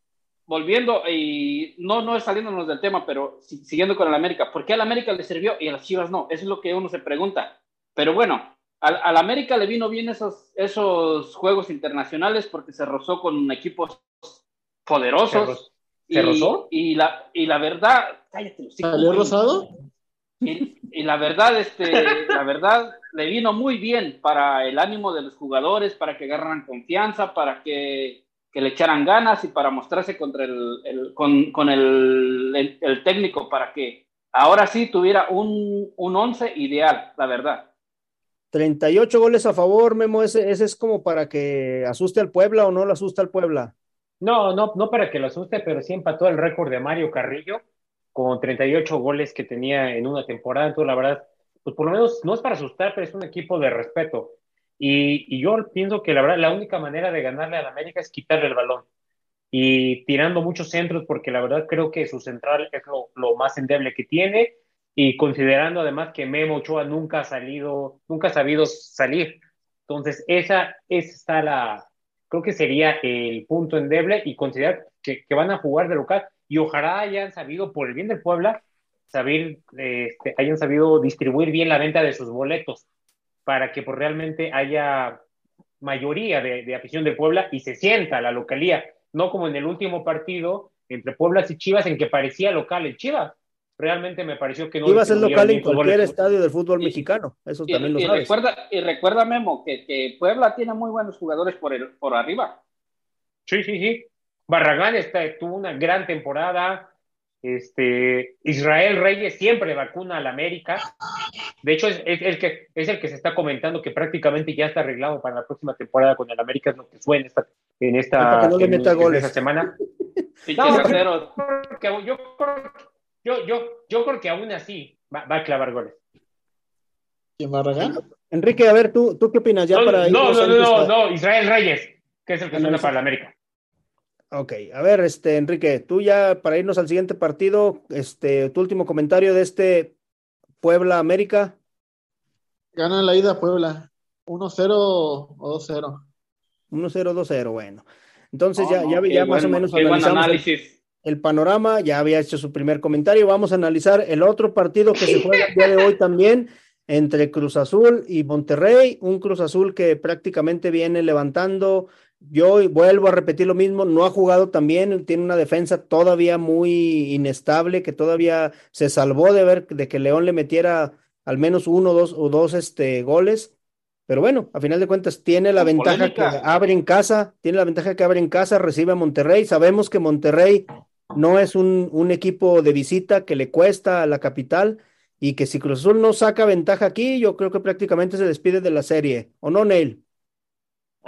Speaker 3: volviendo y no, no es saliéndonos del tema, pero si- siguiendo con el América, ¿por qué al América le sirvió y a las Chivas no? Eso es lo que uno se pregunta. Pero bueno, al, al América le vino bien esos, esos juegos internacionales porque se rozó con equipos poderosos.
Speaker 7: ¿Se rozó?
Speaker 3: Y, y la, y la verdad, cállate,
Speaker 4: ¿Salió
Speaker 3: güey.
Speaker 4: rosado?
Speaker 3: Y, y la verdad, este, la verdad, le vino muy bien para el ánimo de los jugadores, para que agarraran confianza, para que, que le echaran ganas y para mostrarse contra el, el- con, con el, el- el técnico, para que ahora sí tuviera un, un once ideal, la verdad.
Speaker 1: 38 goles a favor, Memo, ese, ese es como para que asuste al Puebla o no lo asusta al Puebla.
Speaker 7: No, no, no para que lo asuste, pero sí empató el récord de Mario Carrillo con 38 goles que tenía en una temporada. Entonces, la verdad, pues por lo menos no es para asustar, pero es un equipo de respeto. Y, y yo pienso que la verdad, la única manera de ganarle al América es quitarle el balón y tirando muchos centros, porque la verdad creo que su central es lo, lo más endeble que tiene. Y considerando además que Memo Ochoa nunca ha salido, nunca ha sabido salir. Entonces, esa, esa está la, creo que sería el punto endeble y considerar que, que, van a jugar de local y ojalá hayan sabido, por el bien del Puebla, saber, este, hayan sabido distribuir bien la venta de sus boletos para que pues, realmente haya mayoría de, de afición de Puebla y se sienta la localía, no como en el último partido entre Pueblas y Chivas en que parecía local el Chivas. Realmente me pareció que no.
Speaker 1: Iba a ser local en cualquier estadio del fútbol y, mexicano, eso
Speaker 3: y,
Speaker 1: también lo
Speaker 3: y
Speaker 1: sabes.
Speaker 3: Recuerda, y recuerda, Memo, que, que, Puebla tiene muy buenos jugadores por, el, por arriba.
Speaker 7: Sí, sí, sí. Barragán está, tuvo una gran temporada. Este, Israel Reyes siempre vacuna al América. De hecho, es, es, el que, es el que se está comentando que prácticamente ya está arreglado para la próxima temporada con el América, es lo que suena esta, en esta,
Speaker 1: no
Speaker 7: en,
Speaker 1: en esta
Speaker 7: semana.
Speaker 3: no, pero,
Speaker 7: yo, yo, yo, yo, yo creo que aún así va, va a clavar goles.
Speaker 4: ¿Quién Barragán?
Speaker 1: Enrique, a ver, ¿tú, tú qué opinas ya
Speaker 7: no,
Speaker 1: para
Speaker 7: No, no, no, no, Israel Reyes, que es el que suena para la América.
Speaker 1: Ok, a ver, este, Enrique, tú ya para irnos al siguiente partido, este, tu último comentario de este Puebla América.
Speaker 4: Gana la ida Puebla, 1-0 o 2-0.
Speaker 1: 1-0, 2-0, bueno. Entonces ya, ya, ya más o menos
Speaker 3: analizamos análisis.
Speaker 1: El, panorama, ya había hecho su primer comentario. Vamos a analizar el otro partido que se juega el día de hoy también entre Cruz Azul y Monterrey, un Cruz Azul que prácticamente viene levantando. Yo vuelvo a repetir lo mismo, no ha jugado también, tiene una defensa todavía muy inestable, que todavía se salvó de ver de que León le metiera al menos uno dos, o dos este, goles. Pero bueno, a final de cuentas tiene la ventaja
Speaker 3: polémica.
Speaker 1: que abre en casa, tiene la ventaja que abre en casa, recibe a Monterrey. Sabemos que Monterrey no es un, un equipo de visita que le cuesta a la capital y que si Cruz Azul no saca ventaja aquí, yo creo que prácticamente se despide de la serie. ¿O no, Neil?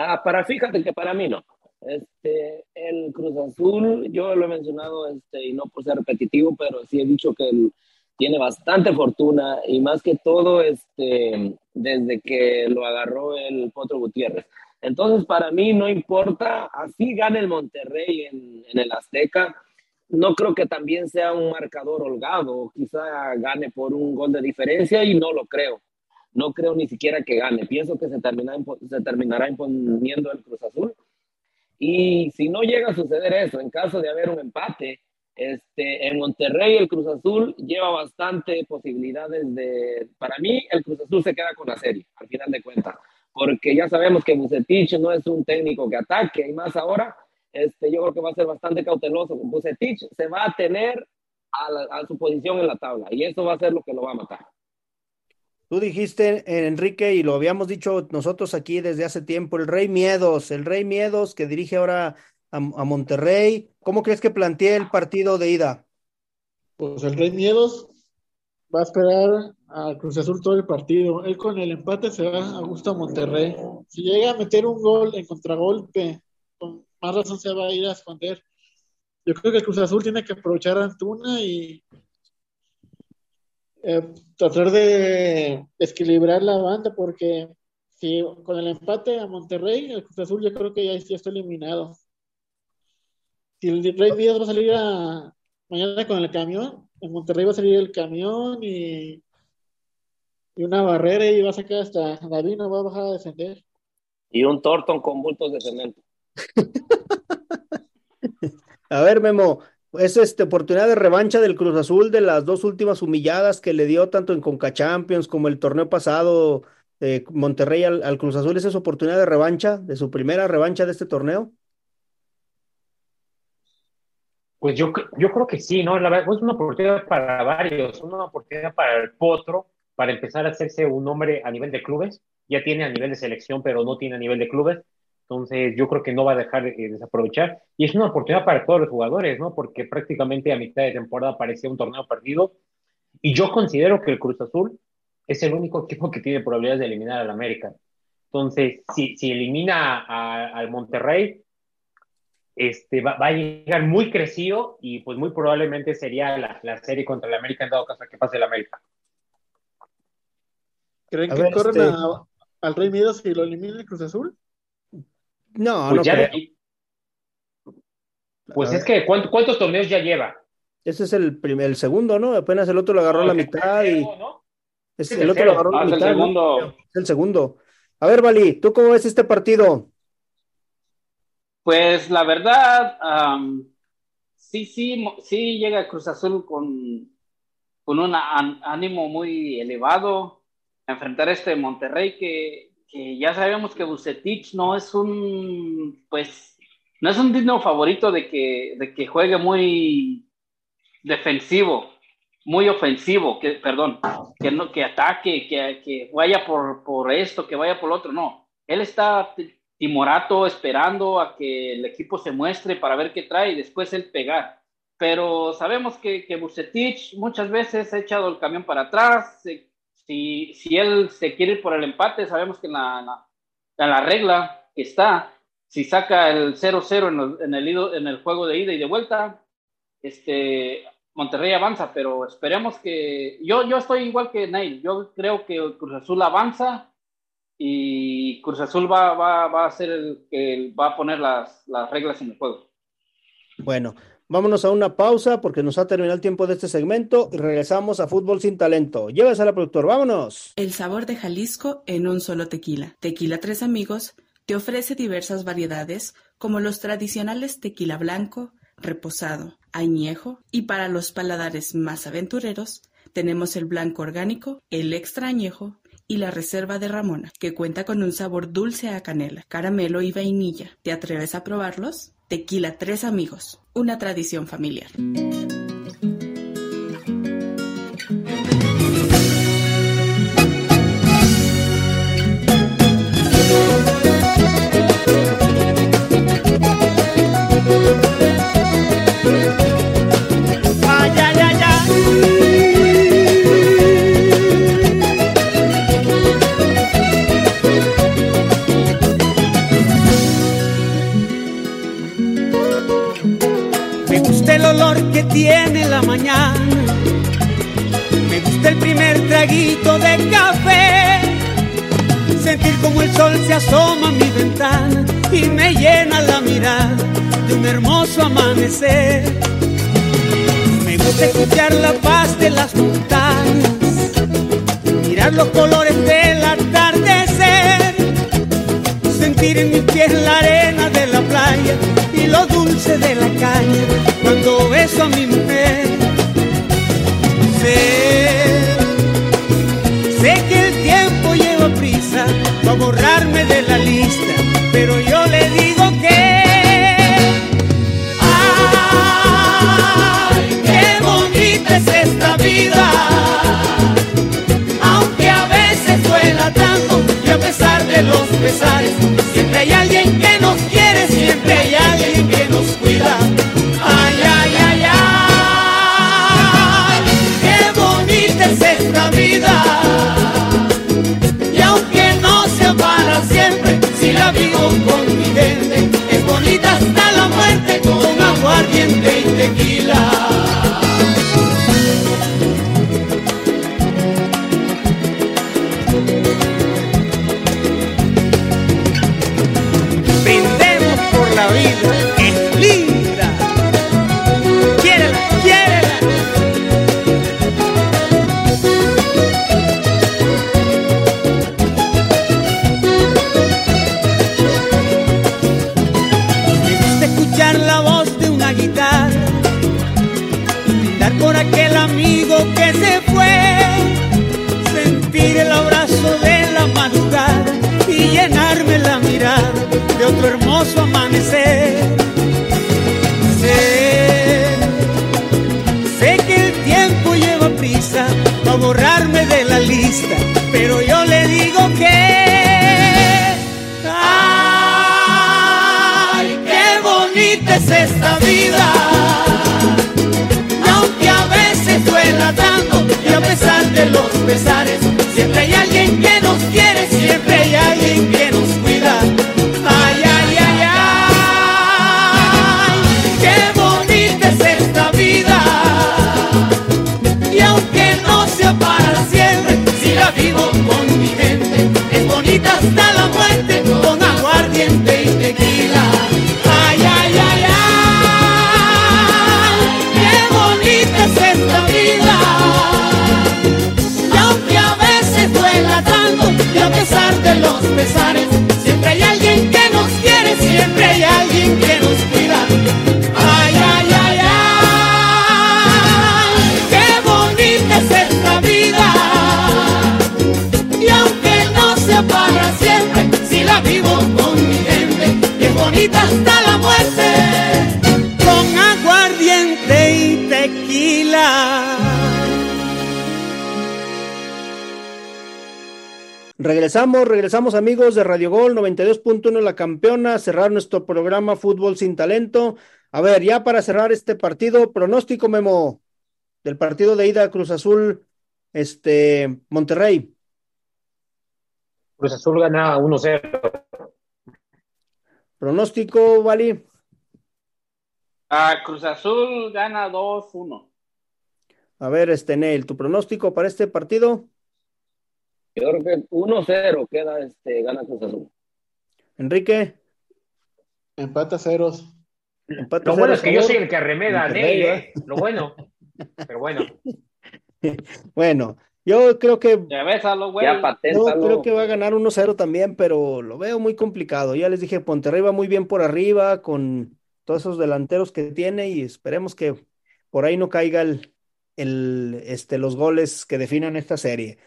Speaker 2: Ah, para fíjate que para mí no. Este, el Cruz Azul, yo lo he mencionado, este, y no por ser repetitivo, pero sí he dicho que tiene bastante fortuna y más que todo este, desde que lo agarró el Potro Gutiérrez. Entonces, para mí no importa, así gane el Monterrey en, en el Azteca, no creo que también sea un marcador holgado, quizá gane por un gol de diferencia y no lo creo. No creo ni siquiera que gane. Pienso que se, termina, se terminará imponiendo el Cruz Azul. Y si no llega a suceder eso, en caso de haber un empate, este, en Monterrey el Cruz Azul lleva bastante posibilidades de... Para mí el Cruz Azul se queda con la serie, al final de cuentas, porque ya sabemos que Bucetich no es un técnico que ataque, y más ahora, este, yo creo que va a ser bastante cauteloso. Bucetich se va a tener a, a su posición en la tabla, y eso va a ser lo que lo va a matar.
Speaker 1: Tú dijiste, Enrique, y lo habíamos dicho nosotros aquí desde hace tiempo, el Rey Miedos, el Rey Miedos que dirige ahora a, Monterrey. ¿Cómo crees que plantea el partido de ida?
Speaker 4: Pues el Rey Miedos va a esperar a Cruz Azul todo el partido. Él con el empate se va a gusto a Monterrey. Si llega a meter un gol en contragolpe, con más razón se va a ir a esconder. Yo creo que Cruz Azul tiene que aprovechar a Antuna y eh, tratar de equilibrar la banda porque si con el empate a Monterrey, el Cruz Azul yo creo que ya, ya está eliminado. Si el Rey Díaz va a salir a, mañana con el camión, en Monterrey va a salir el camión y, y una barrera y va a sacar hasta David, no va a bajar a defender.
Speaker 2: Y un tortón con bultos de cemento.
Speaker 1: a ver, Memo, es esta oportunidad de revancha del Cruz Azul de las dos últimas humilladas que le dio tanto en Conca Champions como el torneo pasado de Monterrey al, Cruz Azul. ¿Es esa oportunidad de revancha, de su primera revancha de este torneo?
Speaker 7: Pues yo, yo creo que sí, ¿no? La verdad, es una oportunidad para varios, una oportunidad para el Potro, para empezar a hacerse un hombre a nivel de clubes. Ya tiene a nivel de selección, pero no tiene a nivel de clubes. Entonces, yo creo que no va a dejar de desaprovechar. Y es una oportunidad para todos los jugadores, ¿no? Porque prácticamente a mitad de temporada parecía un torneo perdido. Y yo considero que el Cruz Azul es el único equipo que tiene probabilidades de eliminar al América. Entonces, si, si elimina al Monterrey, este, va, va a llegar muy crecido y pues muy probablemente sería la, la serie contra el América en dado caso que pase el América.
Speaker 4: ¿Creen
Speaker 1: A
Speaker 4: que
Speaker 1: ver,
Speaker 4: corren
Speaker 1: este-
Speaker 4: a- al Rey Midas y lo elimina el Cruz Azul?
Speaker 1: No,
Speaker 7: Pues
Speaker 1: no
Speaker 7: ya-
Speaker 1: creo.
Speaker 7: pues
Speaker 1: A
Speaker 7: es que ¿cuánto- ¿cuántos torneos ya lleva?
Speaker 1: Ese es el primer, el segundo, ¿no? Apenas el otro lo agarró a la
Speaker 7: el
Speaker 1: mitad y
Speaker 7: tercero, ¿no?
Speaker 1: es-
Speaker 7: el
Speaker 1: el otro lo agarró a
Speaker 2: Ah,
Speaker 1: la
Speaker 2: el
Speaker 1: mitad, ¿no?
Speaker 2: segundo.
Speaker 1: Es el segundo. A ver, Vali, ¿tú cómo ves este partido?
Speaker 3: Pues la verdad, sí, sí, sí llega Cruz Azul con, con un ánimo muy elevado a enfrentar este Monterrey que, que ya sabemos que Bucetich no es un, pues, no es un digno favorito de que, de que juegue muy defensivo, muy ofensivo, que, perdón, que no, que ataque, que, que vaya por, por esto, que vaya por lo otro, no. Él está timorato esperando a que el equipo se muestre para ver qué trae y después él pegar. Pero sabemos que, que Bucetich muchas veces ha echado el camión para atrás. se- Si, si él se quiere ir por el empate, sabemos que en la, en la, regla que está, si saca el 0-0 en, el- en, el en el juego de ida y de vuelta, este, Monterrey avanza, pero esperemos que. Yo, yo estoy igual que Neil. Yo creo que Cruz Azul avanza y Cruz Azul va, va, va a ser el que va a poner las, las reglas en el juego.
Speaker 1: Bueno, vámonos a una pausa porque nos ha terminado el tiempo de este segmento y regresamos a Fútbol sin Talento. Llévesela, productor, vámonos.
Speaker 5: El sabor de Jalisco en un solo tequila. Tequila Tres Amigos te ofrece diversas variedades como los tradicionales tequila blanco, reposado, añejo y para los paladares más aventureros tenemos el blanco orgánico, el extra añejo y la reserva de Ramona, que cuenta con un sabor dulce a canela, caramelo y vainilla. ¿Te atreves a probarlos? Tequila Tres Amigos, una tradición familiar.
Speaker 8: Tiene la mañana. Me gusta el primer traguito de café. Sentir como el sol se asoma a mi ventana y me llena la mirada de un hermoso amanecer. Me gusta escuchar la paz de las montañas, mirar los colores del atardecer, sentir en mis pies la arena de la playa lo dulce de la caña cuando beso a mi mujer. Sé, sé que el tiempo lleva prisa para borrarme de la lista, pero yo le digo que ¡Ay, qué bonita es esta vida! Aunque a veces duela tanto y a pesar de los pesares, por aquel amigo que se fue, sentir el abrazo de la madrugada y llenarme la mirada de otro hermoso amanecer. Sé, sé que el tiempo lleva prisa para borrarme de la lista, pero yo le digo que ¡Ay, qué bonita es esta vida! Y a pesar de los pesares, siempre hay alguien que nos quiere, de los pesares.
Speaker 1: Regresamos, regresamos amigos de Radio Gol 92.1 La Campeona, a cerrar nuestro programa Fútbol sin Talento. A ver, ya para cerrar este partido, pronóstico Memo del partido de ida Cruz Azul, este Monterrey.
Speaker 7: Cruz Azul gana 1-0.
Speaker 1: Pronóstico, Vali.
Speaker 3: Ah, Cruz Azul gana 2-1.
Speaker 1: A ver, este Neil, tu pronóstico para este partido.
Speaker 2: Yo creo que 1-0 queda, este, gana Cruz Azul.
Speaker 1: Enrique.
Speaker 4: Empata ceros.
Speaker 7: Lo bueno es
Speaker 1: cero,
Speaker 7: que yo soy el que arremeda, Ney,
Speaker 1: ¿verdad?
Speaker 7: ¿eh? Lo bueno. Pero bueno.
Speaker 1: Bueno, yo creo que
Speaker 3: Ya los güey.
Speaker 2: Ya
Speaker 1: Yo creo que va a ganar 1-0 también, pero lo veo muy complicado. Ya les dije, Monterrey va muy bien por arriba con todos esos delanteros que tiene y esperemos que por ahí no caiga el, el, este, los goles que definan esta serie.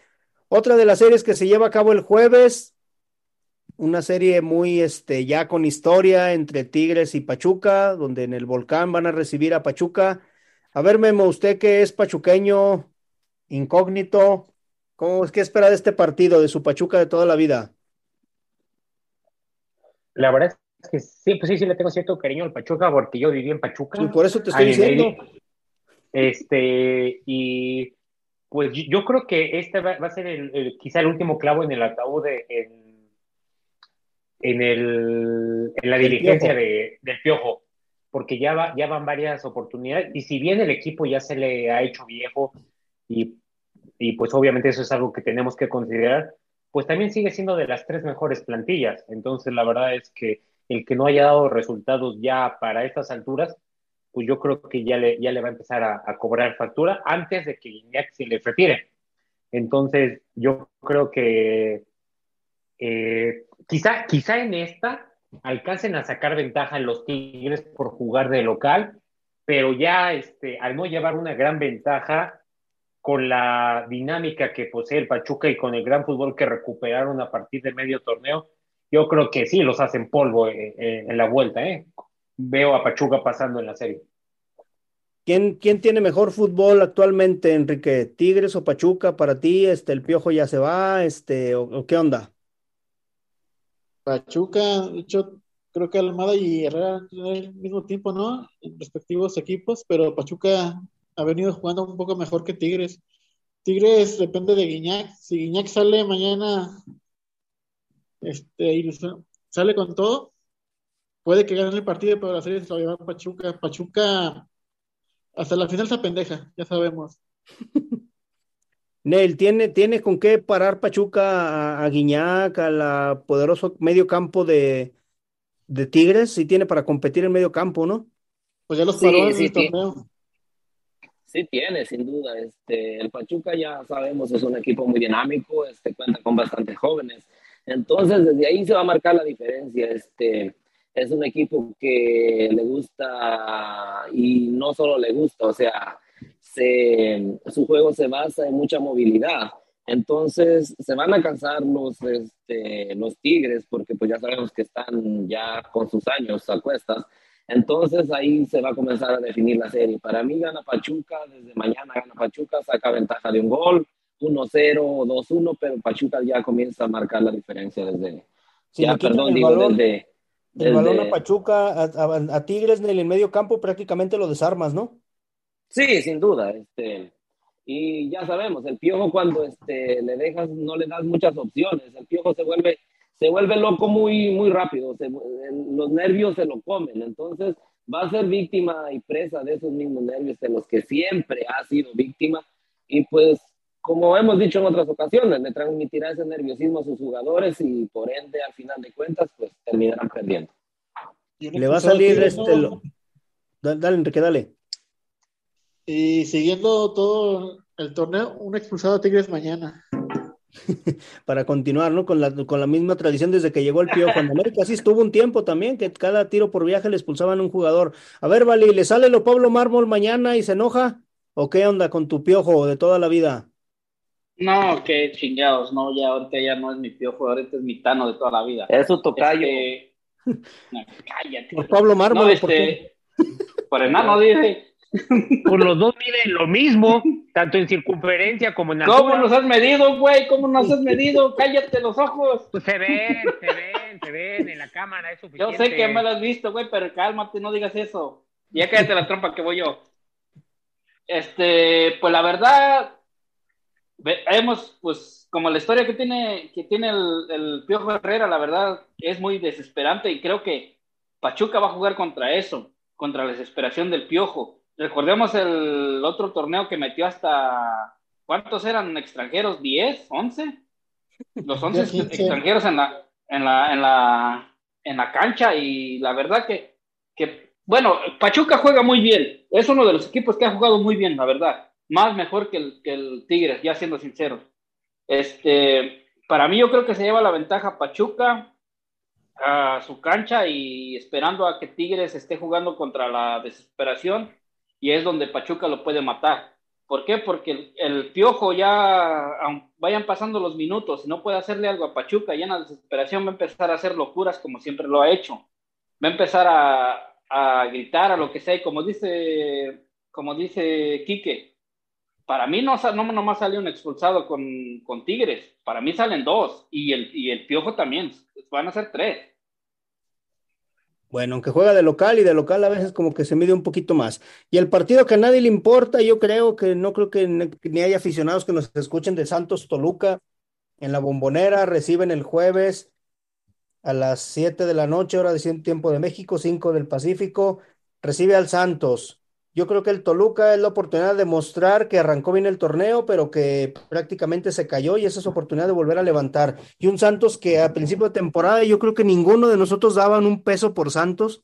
Speaker 1: Otra de las series que se lleva a cabo el jueves, una serie muy este, ya con historia entre Tigres y Pachuca, donde en el Volcán van a recibir a Pachuca. A ver, Memo, usted que es pachuqueño, incógnito, ¿Cómo es que espera de este partido, de su Pachuca de toda la vida?
Speaker 7: La verdad es que sí, pues sí, sí le tengo cierto cariño al Pachuca porque yo viví en Pachuca.
Speaker 1: Y por eso te estoy diciendo.
Speaker 7: Este, y pues yo- creo que este va, va a ser el, el- quizá el último clavo en el ataúd de- en, en, el, en la
Speaker 1: Del
Speaker 7: dirigencia
Speaker 1: Piojo.
Speaker 7: de, del Piojo, porque ya, va, ya van varias oportunidades, y si bien el equipo ya se le ha hecho viejo, y, y pues obviamente eso es algo que tenemos que considerar, pues también sigue siendo de las tres mejores plantillas. Entonces, la verdad es que el que no haya dado resultados ya para estas alturas, pues yo creo que ya le, ya le va a empezar a, cobrar factura antes de que Iñak se le retire. Entonces, yo creo que eh, quizá, quizá en esta alcancen a sacar ventaja en los Tigres por jugar de local, pero ya este, al no llevar una gran ventaja con la dinámica que posee el Pachuca y con el gran fútbol que recuperaron a partir de medio torneo, yo creo que sí los hacen polvo eh, eh, en la vuelta. ¿eh? Veo a Pachuca pasando en la serie.
Speaker 1: ¿Quién, quién tiene mejor fútbol actualmente, Enrique? ¿Tigres o Pachuca? Para ti, este, el Piojo ya se va, este, o, o qué onda?
Speaker 4: Pachuca, de hecho, creo que Almada y Herrera el mismo tiempo, ¿no? En respectivos equipos, pero Pachuca ha venido jugando un poco mejor que Tigres. Tigres depende de Guiñac. Si Guiñac sale mañana, este, y sale con todo, puede que gane el partido, pero la serie se la va a llevar Pachuca. Pachuca hasta la final se pendeja, ya sabemos.
Speaker 1: Neil, ¿tiene, ¿tiene con qué parar Pachuca a, a Guiñac, a la poderoso medio campo de, de Tigres? Sí tiene para competir en medio campo, ¿no?
Speaker 4: Pues ya los
Speaker 2: Sí,
Speaker 4: paró en
Speaker 2: sí,
Speaker 4: el
Speaker 2: sí.
Speaker 4: torneo.
Speaker 2: Sí tiene, sin duda. Este, el Pachuca ya sabemos es un equipo muy dinámico, este, cuenta con bastantes jóvenes. Entonces, desde ahí se va a marcar la diferencia. Este, es un equipo que le gusta y no solo le gusta, o sea, se, su juego se basa en mucha movilidad. Entonces, se van a cansar los, este, los Tigres porque pues ya sabemos que están ya con sus años a cuestas. Entonces ahí se va a comenzar a definir la serie. Para mí gana Pachuca, desde mañana gana Pachuca, saca ventaja de un gol, 1-0, 2-1, pero Pachuca ya comienza a marcar la diferencia desde,
Speaker 1: Si
Speaker 2: ya, perdón, digo,
Speaker 1: balón,
Speaker 2: desde,
Speaker 1: el balón a Pachuca, a, a- a Tigres en el medio campo prácticamente lo desarmas, ¿no?
Speaker 2: Sí, sin duda. Este, y ya sabemos, el piojo cuando este, le dejas, no le das muchas opciones. El piojo se vuelve, se vuelve loco muy, muy rápido. se- los nervios se lo comen. Entonces va a ser víctima y presa de esos mismos nervios de los que siempre ha sido víctima. Y pues, como hemos dicho en otras ocasiones, le transmitirá ese nerviosismo a sus jugadores y por ende, al final de cuentas, pues terminarán perdiendo.
Speaker 1: Le va a salir este. Dale, dale, Enrique, dale.
Speaker 4: Y siguiendo todo el torneo, un expulsado a Tigres mañana.
Speaker 1: para continuar, ¿no? Con la, con la misma tradición desde que llegó el Piojo en América. Sí estuvo un tiempo también que cada tiro por viaje le expulsaban un jugador. A ver, Vali, ¿le sale lo Pablo Mármol mañana y se enoja? ¿O qué onda con tu Piojo de toda la vida?
Speaker 3: No, qué chingados, no, ya ahorita ya no es mi Piojo, ahorita es mi Tano de toda la vida.
Speaker 2: Es su tocayo.
Speaker 3: Este, no, cállate.
Speaker 1: Por Pablo Mármol,
Speaker 3: No, este, por enano, dice.
Speaker 7: Por los dos miden lo mismo, tanto en circunferencia como en
Speaker 3: ¿Cómo
Speaker 7: altura.
Speaker 3: nos has medido, güey? ¿Cómo nos has medido? Cállate los ojos.
Speaker 7: Pues se ven, se ven, se ven en la cámara, es
Speaker 3: Yo
Speaker 7: suficiente.
Speaker 3: sé que me lo has visto, güey, pero cálmate, no digas eso. Ya cállate la trompa que voy yo. Este, pues la verdad, ve- hemos, pues, como la historia que tiene, que tiene el, el Piojo Herrera, la verdad, es muy desesperante y creo que Pachuca va a jugar contra eso, contra la desesperación del Piojo. Recordemos el otro torneo que metió hasta, ¿cuántos eran extranjeros? ¿10? ¿11? Los 11
Speaker 4: Ya, quince.
Speaker 3: extranjeros en la, en la, en la, en la cancha y la verdad que, que, bueno, Pachuca juega muy bien. Es uno de los equipos que ha jugado muy bien, la verdad. Más mejor que el, Tigres, ya siendo sinceros. Este, para mí yo creo que se lleva la ventaja Pachuca a su cancha y esperando a que Tigres esté jugando contra la desesperación y es donde Pachuca lo puede matar. ¿Por qué? Porque el, Piojo ya, vayan pasando los minutos no puede hacerle algo a Pachuca, ya en la desesperación va a empezar a hacer locuras como siempre lo ha hecho. Va a empezar a, a gritar a lo que sea y como dice, como dice Quique, para mí no, no nomás sale un expulsado con, con Tigres, para mí salen dos y el, y el Piojo también, van a ser tres.
Speaker 1: Bueno, aunque juega de local y de local a veces como que se mide un poquito más. Y el partido que a nadie le importa, yo creo que no creo que ni ni hay aficionados que nos escuchen de Santos Toluca en la Bombonera, reciben el jueves a las 7 de la noche, hora de tiempo de México, 5 del Pacífico, recibe al Santos. Yo creo que el Toluca es la oportunidad de mostrar que arrancó bien el torneo, pero que prácticamente se cayó y esa es oportunidad de volver a levantar. Y un Santos que a principio de temporada yo creo que ninguno de nosotros daban un peso por Santos,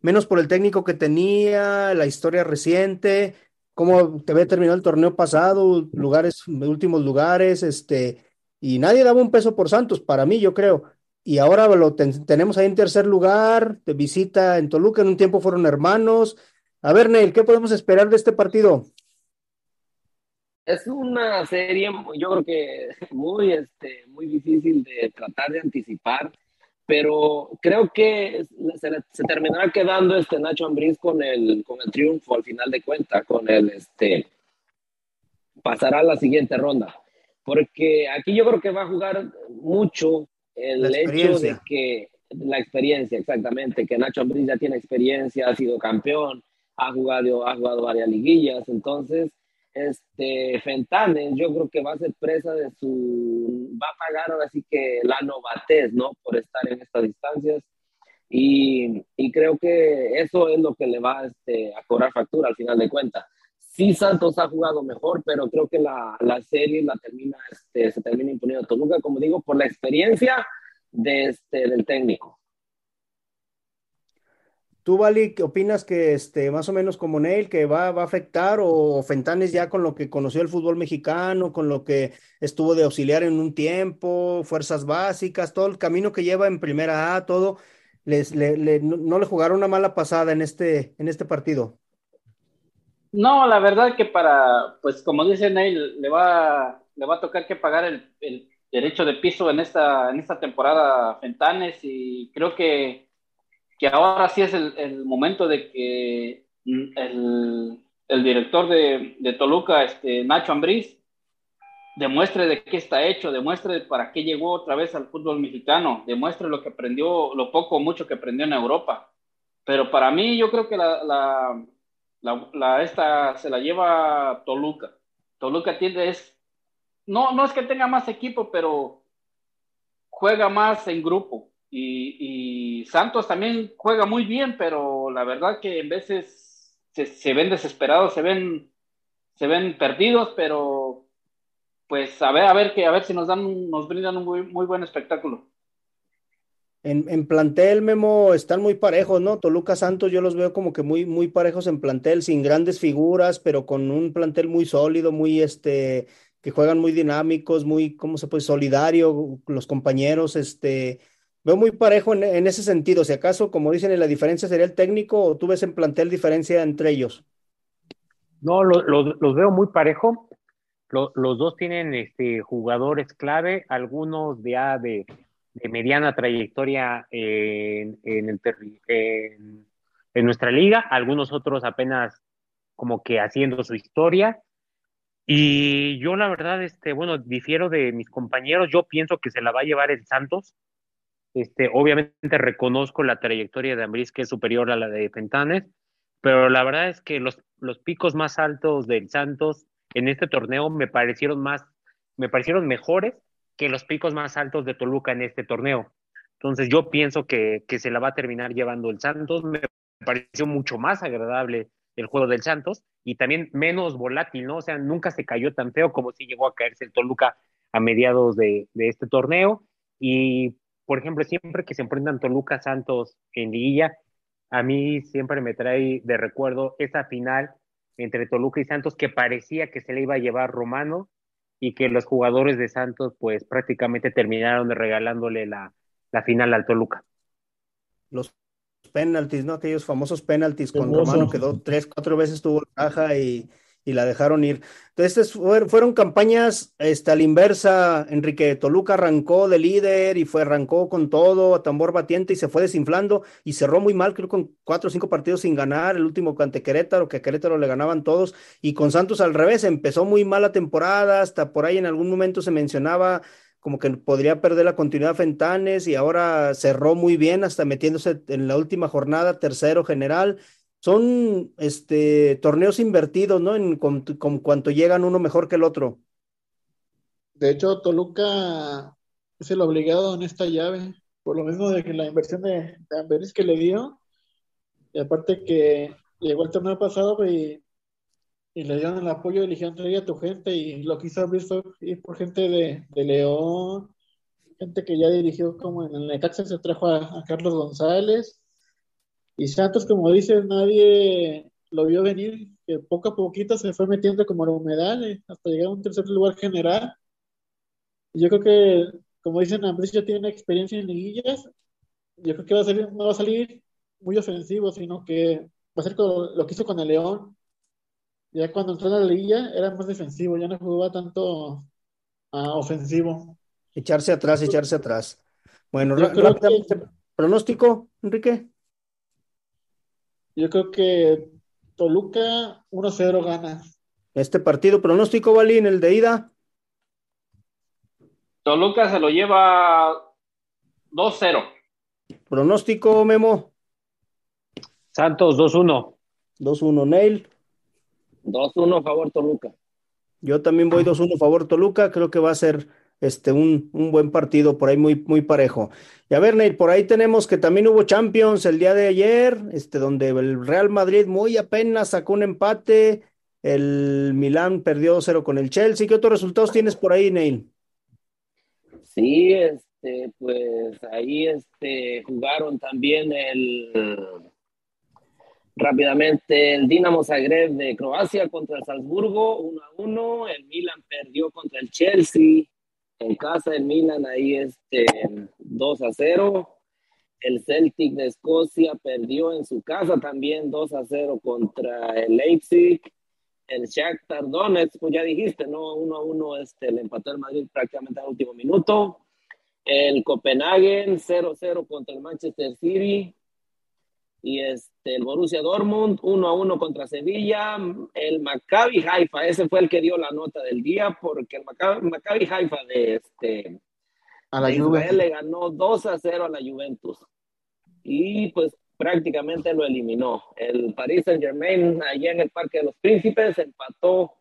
Speaker 1: menos por el técnico que tenía, la historia reciente, cómo te había terminado el torneo pasado, lugares, últimos lugares, este, y nadie daba un peso por Santos, para mí yo creo. Y ahora lo ten- tenemos ahí en tercer lugar, de visita en Toluca, en un tiempo fueron hermanos. A ver, Neil, ¿qué podemos esperar de este partido?
Speaker 2: Es una serie, yo creo que muy, este, muy difícil de tratar de anticipar, pero creo que se, se terminará quedando este Nacho Ambriz con el, con el triunfo al final de cuentas, con el, este, pasará a la siguiente ronda, porque aquí yo creo que va a jugar mucho el hecho de que la experiencia, exactamente, que Nacho Ambriz ya tiene experiencia, ha sido campeón, ha jugado, ha jugado varias liguillas, entonces este Fentanes yo creo que va a ser presa de su, va a pagar ahora sí que la novatez, ¿no? Por estar en estas distancias y, y creo que eso es lo que le va este, a cobrar factura al final de cuentas. Sí, Santos ha jugado mejor, pero creo que la, la serie la termina, este, se termina imponiendo Toluca, como digo, por la experiencia de este, del técnico.
Speaker 1: ¿Tú, Vali, opinas que este, más o menos como Neil, que va, va a afectar o Fentanes ya con lo que conoció el fútbol mexicano, con lo que estuvo de auxiliar en un tiempo, fuerzas básicas, todo el camino que lleva en primera A, todo, les, le, le- no, no le jugaron una mala pasada en este, en este partido?
Speaker 3: No, la verdad que para, pues como dice Neil, le va, le va a tocar que pagar el, el derecho de piso en esta, en esta temporada Fentanes y creo que, que ahora sí es el, el momento de que el, el director de, de Toluca, este, Nacho Ambriz, demuestre de qué está hecho, demuestre para qué llegó otra vez al fútbol mexicano, demuestre lo que aprendió, lo poco o mucho que aprendió en Europa. Pero para mí yo creo que la, la, la- esta se la lleva Toluca. Toluca tiene es, no, no es que tenga más equipo, pero juega más en grupo. Y, Santos también juega muy bien, pero la verdad que en veces se, se ven desesperados, se ven, se ven perdidos, pero pues a ver, a ver que a ver si nos dan, nos brindan un muy, muy buen espectáculo.
Speaker 1: En, en plantel, Memo, están muy parejos, ¿no? Toluca Santos, yo los veo como que muy, muy parejos en plantel, sin grandes figuras, pero con un plantel muy sólido, muy este, que juegan muy dinámicos, muy, ¿cómo se puede? Solidario, los compañeros, este, veo muy parejo en, ese sentido. Si acaso, como dicen, la diferencia sería el técnico o tú ves en plantel diferencia entre ellos.
Speaker 7: No, lo- lo- los veo muy parejo. Lo- los dos tienen este, jugadores clave, algunos ya de, de mediana trayectoria en, en- en nuestra liga, algunos otros apenas como que haciendo su historia. Y yo la verdad, este, bueno, difiero de mis compañeros, yo pienso que se la va a llevar el Santos. Este, obviamente reconozco la trayectoria de Ambriz que es superior a la de Fentanes, pero la verdad es que los, los picos más altos del Santos en este torneo me parecieron más, me parecieron mejores que los picos más altos de Toluca en este torneo. Entonces yo pienso que, que se la va a terminar llevando el Santos. Me pareció mucho más agradable el juego del Santos y también menos volátil, ¿no? O sea, nunca se cayó tan feo como si llegó a caerse el Toluca a mediados de, de este torneo. Y, por ejemplo, siempre que se enfrentan Toluca Santos en liguilla, a mí siempre me trae de recuerdo esa final entre Toluca y Santos que parecía que se le iba a llevar Romano y que los jugadores de Santos pues prácticamente terminaron regalándole la, la final al Toluca.
Speaker 1: Los penaltis, ¿no? Aquellos famosos penaltis con
Speaker 4: Famoso.
Speaker 1: Romano, quedó tres, cuatro veces tuvo la caja y, y la dejaron ir. Entonces, fueron, campañas este, la inversa. Enrique Toluca arrancó de líder y fue, arrancó con todo, a tambor batiente y se fue desinflando y cerró muy mal, creo con cuatro o cinco partidos sin ganar, el último ante Querétaro, que a Querétaro le ganaban todos, y con Santos al revés, empezó muy mal la temporada, hasta por ahí en algún momento se mencionaba como que podría perder la continuidad Fentanes y ahora cerró muy bien hasta metiéndose en la última jornada, tercero general. Son este, torneos invertidos, ¿no? En con, con cuanto llegan uno mejor que el otro.
Speaker 4: De hecho, Toluca es el obligado en esta llave, por lo mismo de que la inversión de, de Amberis que le dio, y aparte que llegó el torneo pasado y, le dieron el apoyo y le dijeron trae a tu gente, y lo fue ir por gente de, de León, gente que ya dirigió como en el Necaxa se trajo a Carlos González, y Santos, como dices, nadie lo vio venir, que poco a poquito se fue metiendo como la humedad eh, hasta llegar a un tercer lugar general. Y Yo creo que, como dicen, Andrés ya tiene experiencia en liguillas. Yo creo que va a salir, no va a salir muy ofensivo, sino que va a ser como lo que hizo con el León. Ya cuando entró en la liguilla era más defensivo, ya no jugaba tanto ah, ofensivo.
Speaker 1: Echarse atrás, echarse atrás. Bueno, rápidamente, pronóstico, Enrique.
Speaker 4: Yo creo que Toluca 1-0 gana.
Speaker 1: Este partido, pronóstico, Balín, el de ida.
Speaker 3: Toluca se lo lleva 2-0.
Speaker 1: Pronóstico, Memo.
Speaker 7: Santos 2-1.
Speaker 1: 2-1, Neil.
Speaker 2: 2-1 a favor Toluca.
Speaker 1: Yo también voy 2-1 favor Toluca, creo que va a ser este un, un buen partido por ahí muy, muy parejo. Y a ver, Neil, por ahí tenemos que también hubo Champions el día de ayer, este, donde el Real Madrid muy apenas sacó un empate, el Milán perdió 0 con el Chelsea. ¿Qué otros resultados tienes por ahí, Neil?
Speaker 2: Sí, este, pues ahí este, jugaron también el rápidamente el Dinamo Zagreb de Croacia contra el Salzburgo, 1 a 1. El Milan perdió contra el Chelsea en casa del Milan, ahí este 2 a 0. El Celtic de Escocia perdió en su casa también 2 a 0 contra el Leipzig. El Shakhtar Donetsk, pues ya dijiste, ¿no? 1 a 1 este, le empató el Madrid prácticamente al último minuto. El Copenhagen 0-0 contra el Manchester City. Y este, el Borussia Dortmund 1 a 1 contra Sevilla. El Maccabi Haifa, ese fue el que dio la nota del día, porque el Maccabi, Maccabi Haifa de, este,
Speaker 4: A la Juve.
Speaker 2: Le ganó 2 a 0 a la Juventus. Y pues prácticamente lo eliminó. El Paris Saint Germain, allá en el Parque de los Príncipes, empató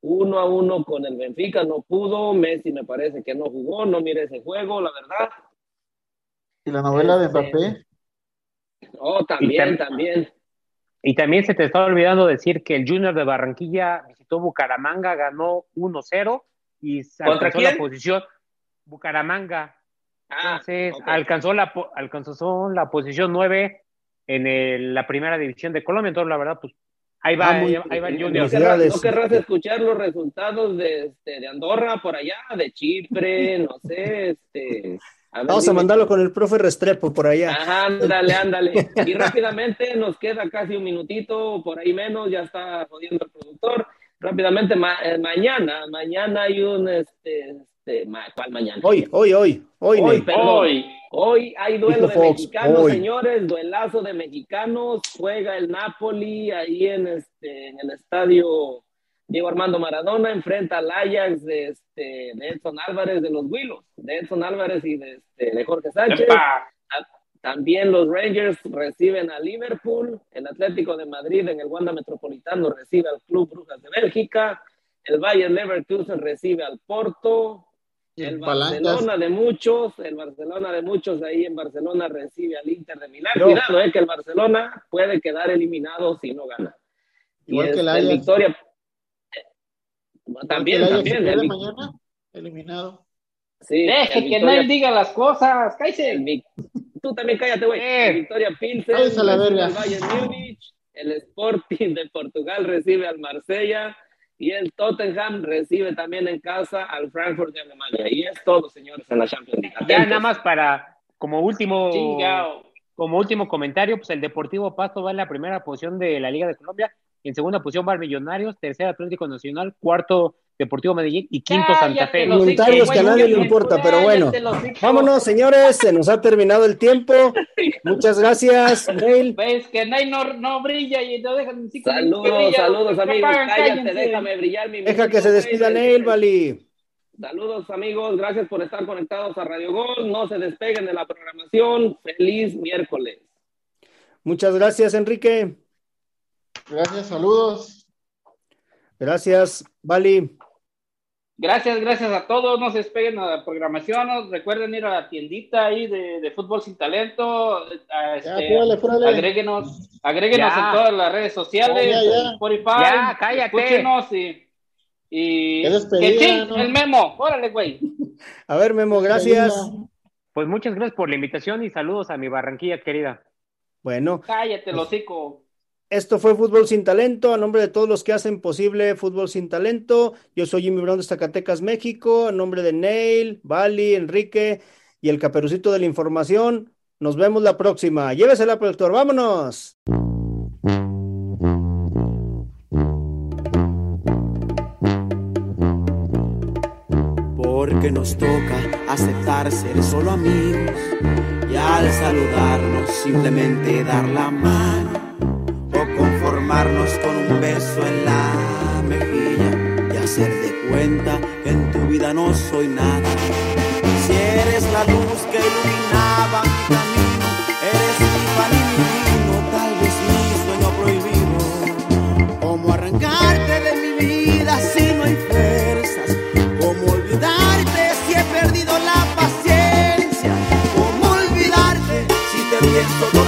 Speaker 2: 1 a 1 con el Benfica, no pudo. Messi me parece que no jugó, no mire ese juego, la verdad.
Speaker 4: Y la novela de
Speaker 2: Este,
Speaker 4: Mbappé.
Speaker 2: Oh, también,
Speaker 7: tam-
Speaker 2: también.
Speaker 7: Y también se te está olvidando decir que el Junior de Barranquilla visitó Bucaramanga, ganó 1-0 y
Speaker 2: ¿Contra
Speaker 7: alcanzó
Speaker 2: quién?
Speaker 7: la posición Bucaramanga.
Speaker 2: Ah,
Speaker 7: Entonces, alcanzó, la, alcanzó la posición 9 en el- la primera división de Colombia. Entonces, la verdad, pues Ahí va,
Speaker 1: Ah, muy-
Speaker 7: ahí va el
Speaker 2: ¿No
Speaker 7: Junior.
Speaker 1: Felicidades.
Speaker 2: querrás, no querrás escuchar los resultados de, este, de Andorra por allá, de Chipre, no sé, este. Ver,
Speaker 1: Vamos a mandarlo con el profe Restrepo por allá.
Speaker 2: Ajá, ándale, ándale. Y rápidamente nos queda casi un minutito, por ahí menos, ya está jodiendo el productor. Rápidamente, ma- eh, mañana, mañana hay un, este, este, ma- ¿cuál mañana?
Speaker 1: Hoy, hoy, hoy, hoy,
Speaker 2: Hoy, perdón.
Speaker 3: Hoy.
Speaker 2: Hoy hay duelo de
Speaker 1: Fox,
Speaker 2: mexicanos,
Speaker 1: hoy.
Speaker 2: señores, duelazo de mexicanos. Juega el Napoli ahí en, este, en el estadio Diego Armando Maradona, enfrenta al Ajax de, este, de Edson Álvarez de los Willos, de Edson Álvarez y de, este, de Jorge Sánchez.
Speaker 3: Epa.
Speaker 2: También los Rangers reciben a Liverpool, el Atlético de Madrid en el Wanda Metropolitano recibe al Club Brujas de Bélgica, el Bayern Leverkusen recibe al Porto, el
Speaker 4: palancas.
Speaker 2: Barcelona de muchos, el Barcelona de muchos ahí en Barcelona recibe al Inter de Milán. Cuidado, eh, que el Barcelona puede quedar eliminado si no gana.
Speaker 4: Igual
Speaker 2: Y
Speaker 4: que el
Speaker 2: este,
Speaker 4: Ajax.
Speaker 2: Victoria. También, también. el
Speaker 4: mañana, eliminado.
Speaker 2: sí,
Speaker 3: Deje
Speaker 2: el
Speaker 3: que
Speaker 2: Victoria-
Speaker 3: nadie diga las cosas,
Speaker 2: el
Speaker 3: cállese.
Speaker 2: Vic- Tú también cállate, güey.
Speaker 7: Eh.
Speaker 2: Victoria Pilsen
Speaker 4: Cállese la verga.
Speaker 2: al Bayern Múnich, el Sporting de Portugal recibe al Marsella y el Tottenham recibe también en casa al Frankfurt de Alemania. Y es todo, señores, en la Champions League.
Speaker 7: Ya nada más para, como último,
Speaker 3: Chingao.
Speaker 7: como último comentario, pues el Deportivo Pasto va en la primera posición de la Liga de Colombia, en segunda posición va el Millonarios, tercero Atlético Nacional, cuarto Deportivo Medellín y quinto Santa Fe.
Speaker 1: Voluntarios que a nadie le importa, pero bueno. Vámonos, señores, se nos ha terminado el tiempo. Muchas gracias, Neil.
Speaker 3: Ves que Nay no, no brilla y no dejan ni siquiera que
Speaker 2: Saludos,
Speaker 3: brilla,
Speaker 2: saludos, amigos.
Speaker 3: pagan,
Speaker 2: Cállate,
Speaker 3: cállense.
Speaker 2: déjame brillar mi
Speaker 1: Deja que se despida. Neil, Vali.
Speaker 2: Saludos, amigos. Gracias por estar conectados a Radio Gol. No se despeguen de la programación. Feliz miércoles.
Speaker 1: Muchas gracias, Enrique.
Speaker 4: Gracias, saludos.
Speaker 1: Gracias, Vali.
Speaker 3: Gracias, gracias a todos. No se despeguen a la programación. Recuerden ir a la tiendita ahí de, de Fútbol Sin Talento. A,
Speaker 4: Ya,
Speaker 3: este,
Speaker 4: fúrale, fúrale.
Speaker 3: agréguenos, agréguenos
Speaker 7: Ya.
Speaker 3: en todas las redes sociales,
Speaker 4: Ya, ya.
Speaker 3: Spotify.
Speaker 7: Ya, cállate.
Speaker 3: Escúchenos y. que
Speaker 4: ¿no?
Speaker 3: el memo. Órale, güey.
Speaker 1: A ver, Memo, gracias.
Speaker 7: Pues muchas gracias por la invitación y saludos a mi Barranquilla querida.
Speaker 1: Bueno,
Speaker 3: Cállate, hocico.
Speaker 1: Esto fue Fútbol Sin Talento. A nombre de todos los que hacen posible Fútbol Sin Talento, yo soy Jimmy Brown de Zacatecas, México. A nombre de Neil, Vali, Enrique y el Caperucito de la Información, nos vemos la próxima. Llévesela, productor. Vámonos.
Speaker 9: porque nos toca aceptar ser solo amigos y al saludarnos simplemente dar la mano con un beso en la mejilla y hacer de cuenta que en tu vida no soy nada. Si eres la luz que iluminaba mi camino, eres mi pan y mi vino, tal vez mi sueño prohibido. ¿Cómo arrancarte de mi vida si no hay fuerzas? ¿Cómo olvidarte si he perdido la paciencia? ¿Cómo olvidarte si te pienso